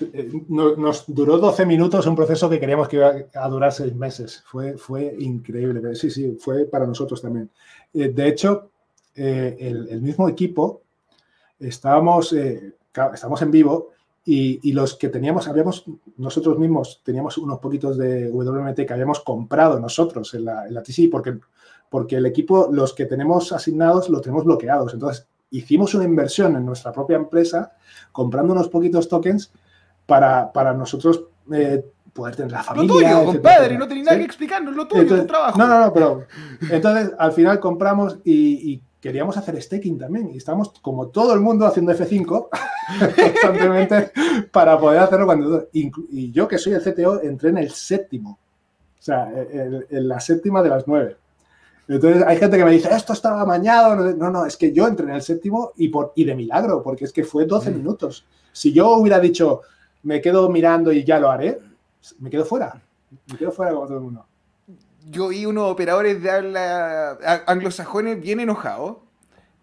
Eh, nos duró 12 minutos un proceso que queríamos que iba a durar 6 meses. Fue, fue increíble. Sí, sí, fue para nosotros también. Eh, de hecho, eh, el, mismo equipo, estábamos, estábamos en vivo y, los que teníamos, habíamos, nosotros mismos teníamos unos poquitos de WMT que habíamos comprado nosotros en la, en la TC, porque, porque el equipo, los que tenemos asignados, los tenemos bloqueados. Entonces, hicimos una inversión en nuestra propia empresa, comprando unos poquitos tokens para, para nosotros eh, poder tener la familia. Lo tuyo, compadre, no tenía nada que explicarnos, lo tuyo, tu trabajo. No, no, no, pero entonces al final compramos y, y queríamos hacer staking también. Y estamos, como todo el mundo, haciendo F5 constantemente para poder hacerlo cuando. Y yo, que soy el CTO, entré en el séptimo. O sea, en, la séptima de las nueve. Entonces hay gente que me dice, esto estaba mañado. No, no, es que yo entré en el séptimo y, por, y de milagro, porque es que fue 12 mm. minutos. Si yo hubiera dicho, me quedo mirando y ya lo haré, me quedo fuera. Me quedo fuera como todo el mundo. Yo vi unos operadores de habla anglosajones bien enojados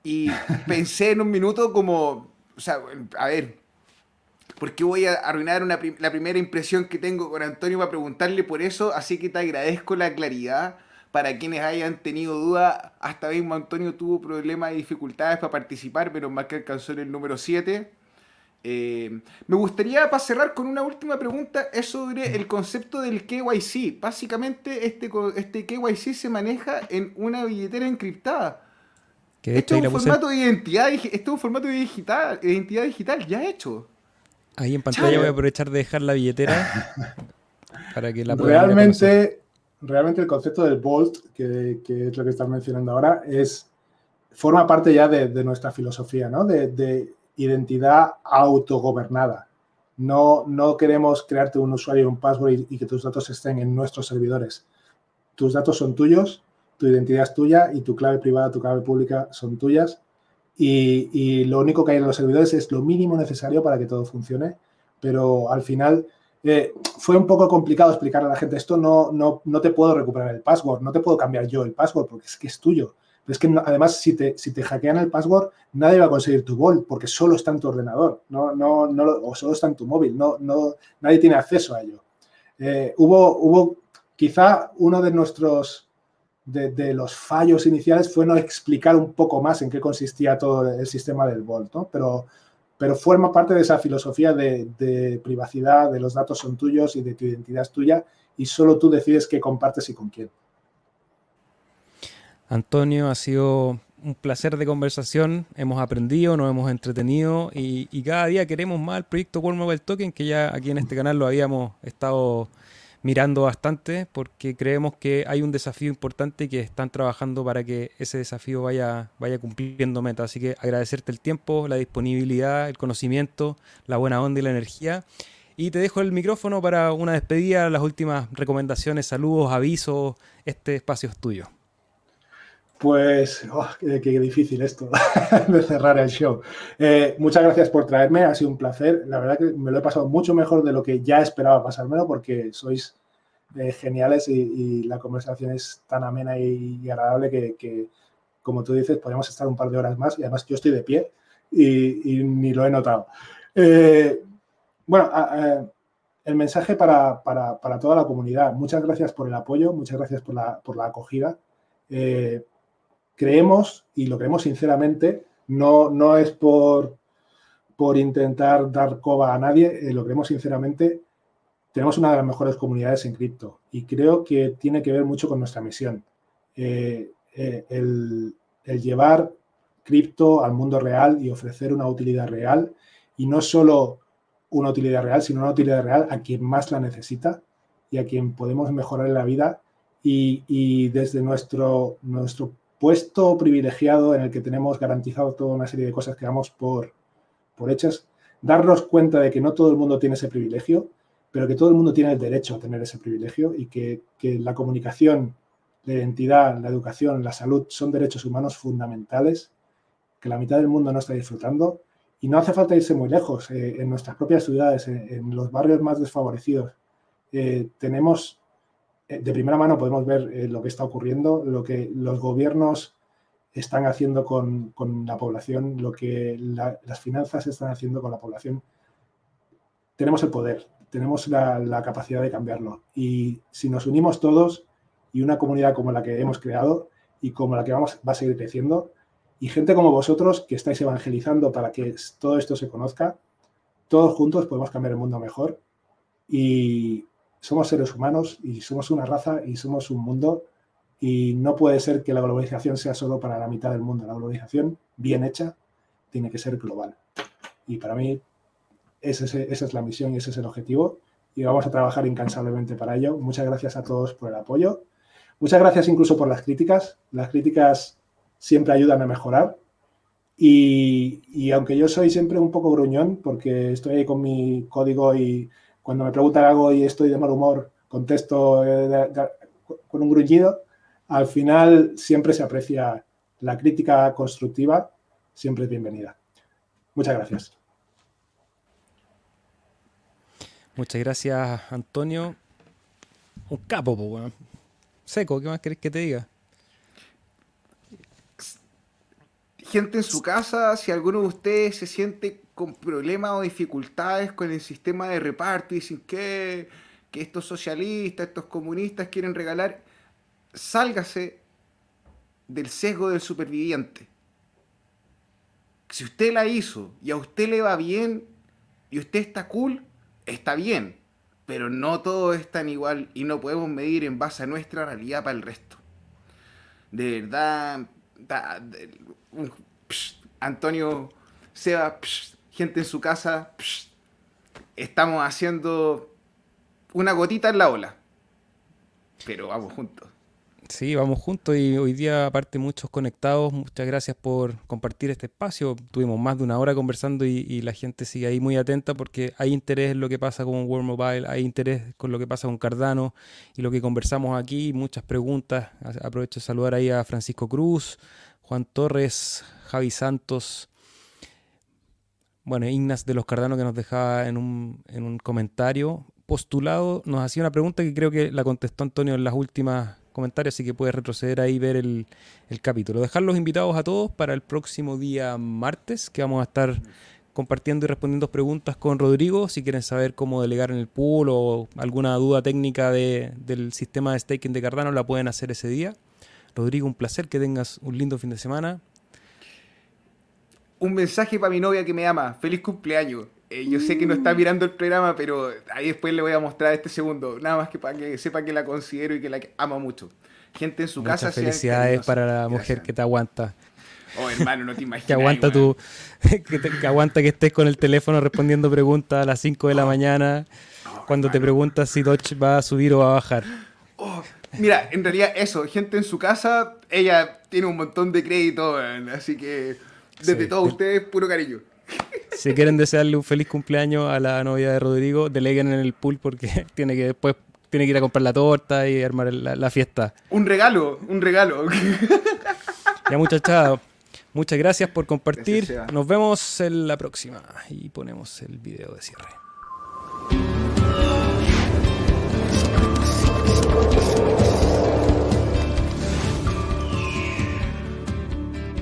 y pensé en un minuto como, o sea, a ver, ¿por qué voy a arruinar la primera impresión que tengo con Antonio para preguntarle por eso? Así que te agradezco la claridad. Para quienes hayan tenido duda, hasta mismo Antonio tuvo problemas y dificultades para participar, pero más que alcanzó en el número 7. Eh, me gustaría, para cerrar con una última pregunta, es sobre el concepto del KYC. Básicamente, este, este KYC se maneja en una billetera encriptada. Esto es, un formato de identidad, esto es un formato de digital, identidad digital ya hecho. Ahí en pantalla voy a aprovechar de dejar la billetera para que la puedan Realmente, realmente el concepto del Vault, que, es lo que estás mencionando ahora, es forma parte ya de, nuestra filosofía, ¿no? De, identidad autogobernada. No, no queremos crearte un usuario y un password y, que tus datos estén en nuestros servidores. Tus datos son tuyos, tu identidad es tuya y tu clave privada, tu clave pública son tuyas y, lo único que hay en los servidores es lo mínimo necesario para que todo funcione, pero al final eh, fue un poco complicado explicar a la gente esto, no, no, no te puedo recuperar el password, no te puedo cambiar yo el password porque es que es tuyo. Es que además si te, si te hackean el password, nadie va a conseguir tu vault porque solo está en tu ordenador, no, no, no, o solo está en tu móvil, no, no, nadie tiene acceso a ello. Eh, hubo, hubo quizá uno de nuestros de, los fallos iniciales fue no explicar un poco más en qué consistía todo el sistema del Volt, ¿no? Pero, pero forma parte de esa filosofía de, privacidad, de los datos son tuyos y de tu identidad es tuya y solo tú decides qué compartes y con quién. Antonio, ha sido un placer de conversación, hemos aprendido, nos hemos entretenido y, cada día queremos más el proyecto World Mobile Token, que ya aquí en este canal lo habíamos estado mirando bastante porque creemos que hay un desafío importante y que están trabajando para que ese desafío vaya, vaya cumpliendo meta. Así que agradecerte el tiempo, la disponibilidad, el conocimiento, la buena onda y la energía. Y te dejo el micrófono para una despedida, las últimas recomendaciones, saludos, avisos. Este espacio es tuyo. Pues, oh, qué, difícil esto de cerrar el show. Eh, muchas gracias por traerme, ha sido un placer. La verdad que me lo he pasado mucho mejor de lo que ya esperaba pasármelo porque sois eh, geniales y, la conversación es tan amena y, agradable que, como tú dices, podemos estar un par de horas más y además yo estoy de pie y, ni lo he notado. Eh, bueno, el mensaje para, toda la comunidad. Muchas gracias por el apoyo, muchas gracias por la acogida creemos, y lo creemos sinceramente, no, no es por, por intentar dar coba a nadie, eh, lo creemos sinceramente, tenemos una de las mejores comunidades en cripto y creo que tiene que ver mucho con nuestra misión. Eh, eh, el, el, llevar cripto al mundo real y ofrecer una utilidad real y no solo una utilidad real, sino una utilidad real a quien más la necesita y a quien podemos mejorar la vida y, y desde nuestro, nuestro puesto privilegiado en el que tenemos garantizado toda una serie de cosas que damos por, por hechas, darnos cuenta de que no todo el mundo tiene ese privilegio, pero que todo el mundo tiene el derecho a tener ese privilegio y que, la comunicación, la identidad, la educación, la salud son derechos humanos fundamentales que la mitad del mundo no está disfrutando y no hace falta irse muy lejos. Eh, en nuestras propias ciudades, en, los barrios más desfavorecidos, eh, tenemos de primera mano podemos ver eh, lo que está ocurriendo, lo que los gobiernos están haciendo con, la población, lo que las finanzas están haciendo con la población. Tenemos el poder, tenemos la, capacidad de cambiarlo. Y si nos unimos todos y una comunidad como la que hemos creado y como la que vamos, va a seguir creciendo, y gente como vosotros que estáis evangelizando para que todo esto se conozca, todos juntos podemos cambiar el mundo mejor. Y, somos seres humanos y somos una raza y somos un mundo y no puede ser que la globalización sea solo para la mitad del mundo. La globalización bien hecha tiene que ser global. Y para mí esa es la misión y ese es el objetivo y vamos a trabajar incansablemente para ello. Muchas gracias a todos por el apoyo. Muchas gracias incluso por las críticas. Las críticas siempre ayudan a mejorar. Y, y, aunque yo soy siempre un poco gruñón, porque estoy ahí con mi código y cuando me preguntan algo y estoy de mal humor, contesto eh, con un gruñido. Al final siempre se aprecia la crítica constructiva, siempre es bienvenida. Muchas gracias. Muchas gracias, Antonio. Un capo, pues. Seco, ¿qué más querés que te diga? Gente en su casa, si alguno de ustedes se siente con problemas o dificultades con el sistema de reparto y dicen que, que estos socialistas, estos comunistas quieren regalar, sálgase del sesgo del superviviente. Si usted la hizo y a usted le va bien y usted está cool, está bien. Pero no todo es tan igual y no podemos medir en base a nuestra realidad para el resto. De verdad, Antonio Seba, psh, gente en su casa, estamos haciendo una gotita en la ola. Pero vamos juntos. Sí, vamos juntos y hoy día, aparte, muchos conectados. Muchas gracias por compartir este espacio. Tuvimos más de una hora conversando y, y la gente sigue ahí muy atenta porque hay interés en lo que pasa con World Mobile, hay interés con lo que pasa con Cardano y lo que conversamos aquí. Muchas preguntas. Aprovecho de saludar ahí a Francisco Cruz, Juan Torres, Javi Santos. Bueno, Ignas de los Cardano que nos dejaba en un, en un comentario postulado, nos hacía una pregunta que creo que la contestó Antonio en las últimas comentarios, así que puedes retroceder ahí y ver el, el capítulo. Dejar los invitados a todos para el próximo día martes, que vamos a estar compartiendo y respondiendo preguntas con Rodrigo. Si quieren saber cómo delegar en el pool o alguna duda técnica de- del sistema de staking de Cardano, la pueden hacer ese día. Rodrigo, un placer, que tengas un lindo fin de semana. Un mensaje para mi novia que me ama. Feliz cumpleaños. Eh, yo sé que no está mirando el programa, pero ahí después le voy a mostrar este segundo. Nada más que para que sepa que la considero y que la amo mucho. Gente en su casa. Muchas sean felicidades para la mujer Gracias. que te aguanta. Oh, hermano, no te imaginas. Que aguanta tu, que, te- que aguanta que estés con el teléfono respondiendo preguntas a las 5 de la mañana cuando te preguntas si Dodge va a subir o va a bajar. Oh, mira, en realidad eso, gente en su casa, ella tiene un montón de crédito, así que desde Sí. todos ustedes, puro cariño. Si quieren desearle un feliz cumpleaños a la novia de Rodrigo, deleguen en el pool porque tiene que después tiene que ir a comprar la torta y armar la, la fiesta. Un regalo, un regalo. Ya muchachada, muchas gracias por compartir. Gracias. Nos vemos en la próxima y ponemos el video de cierre.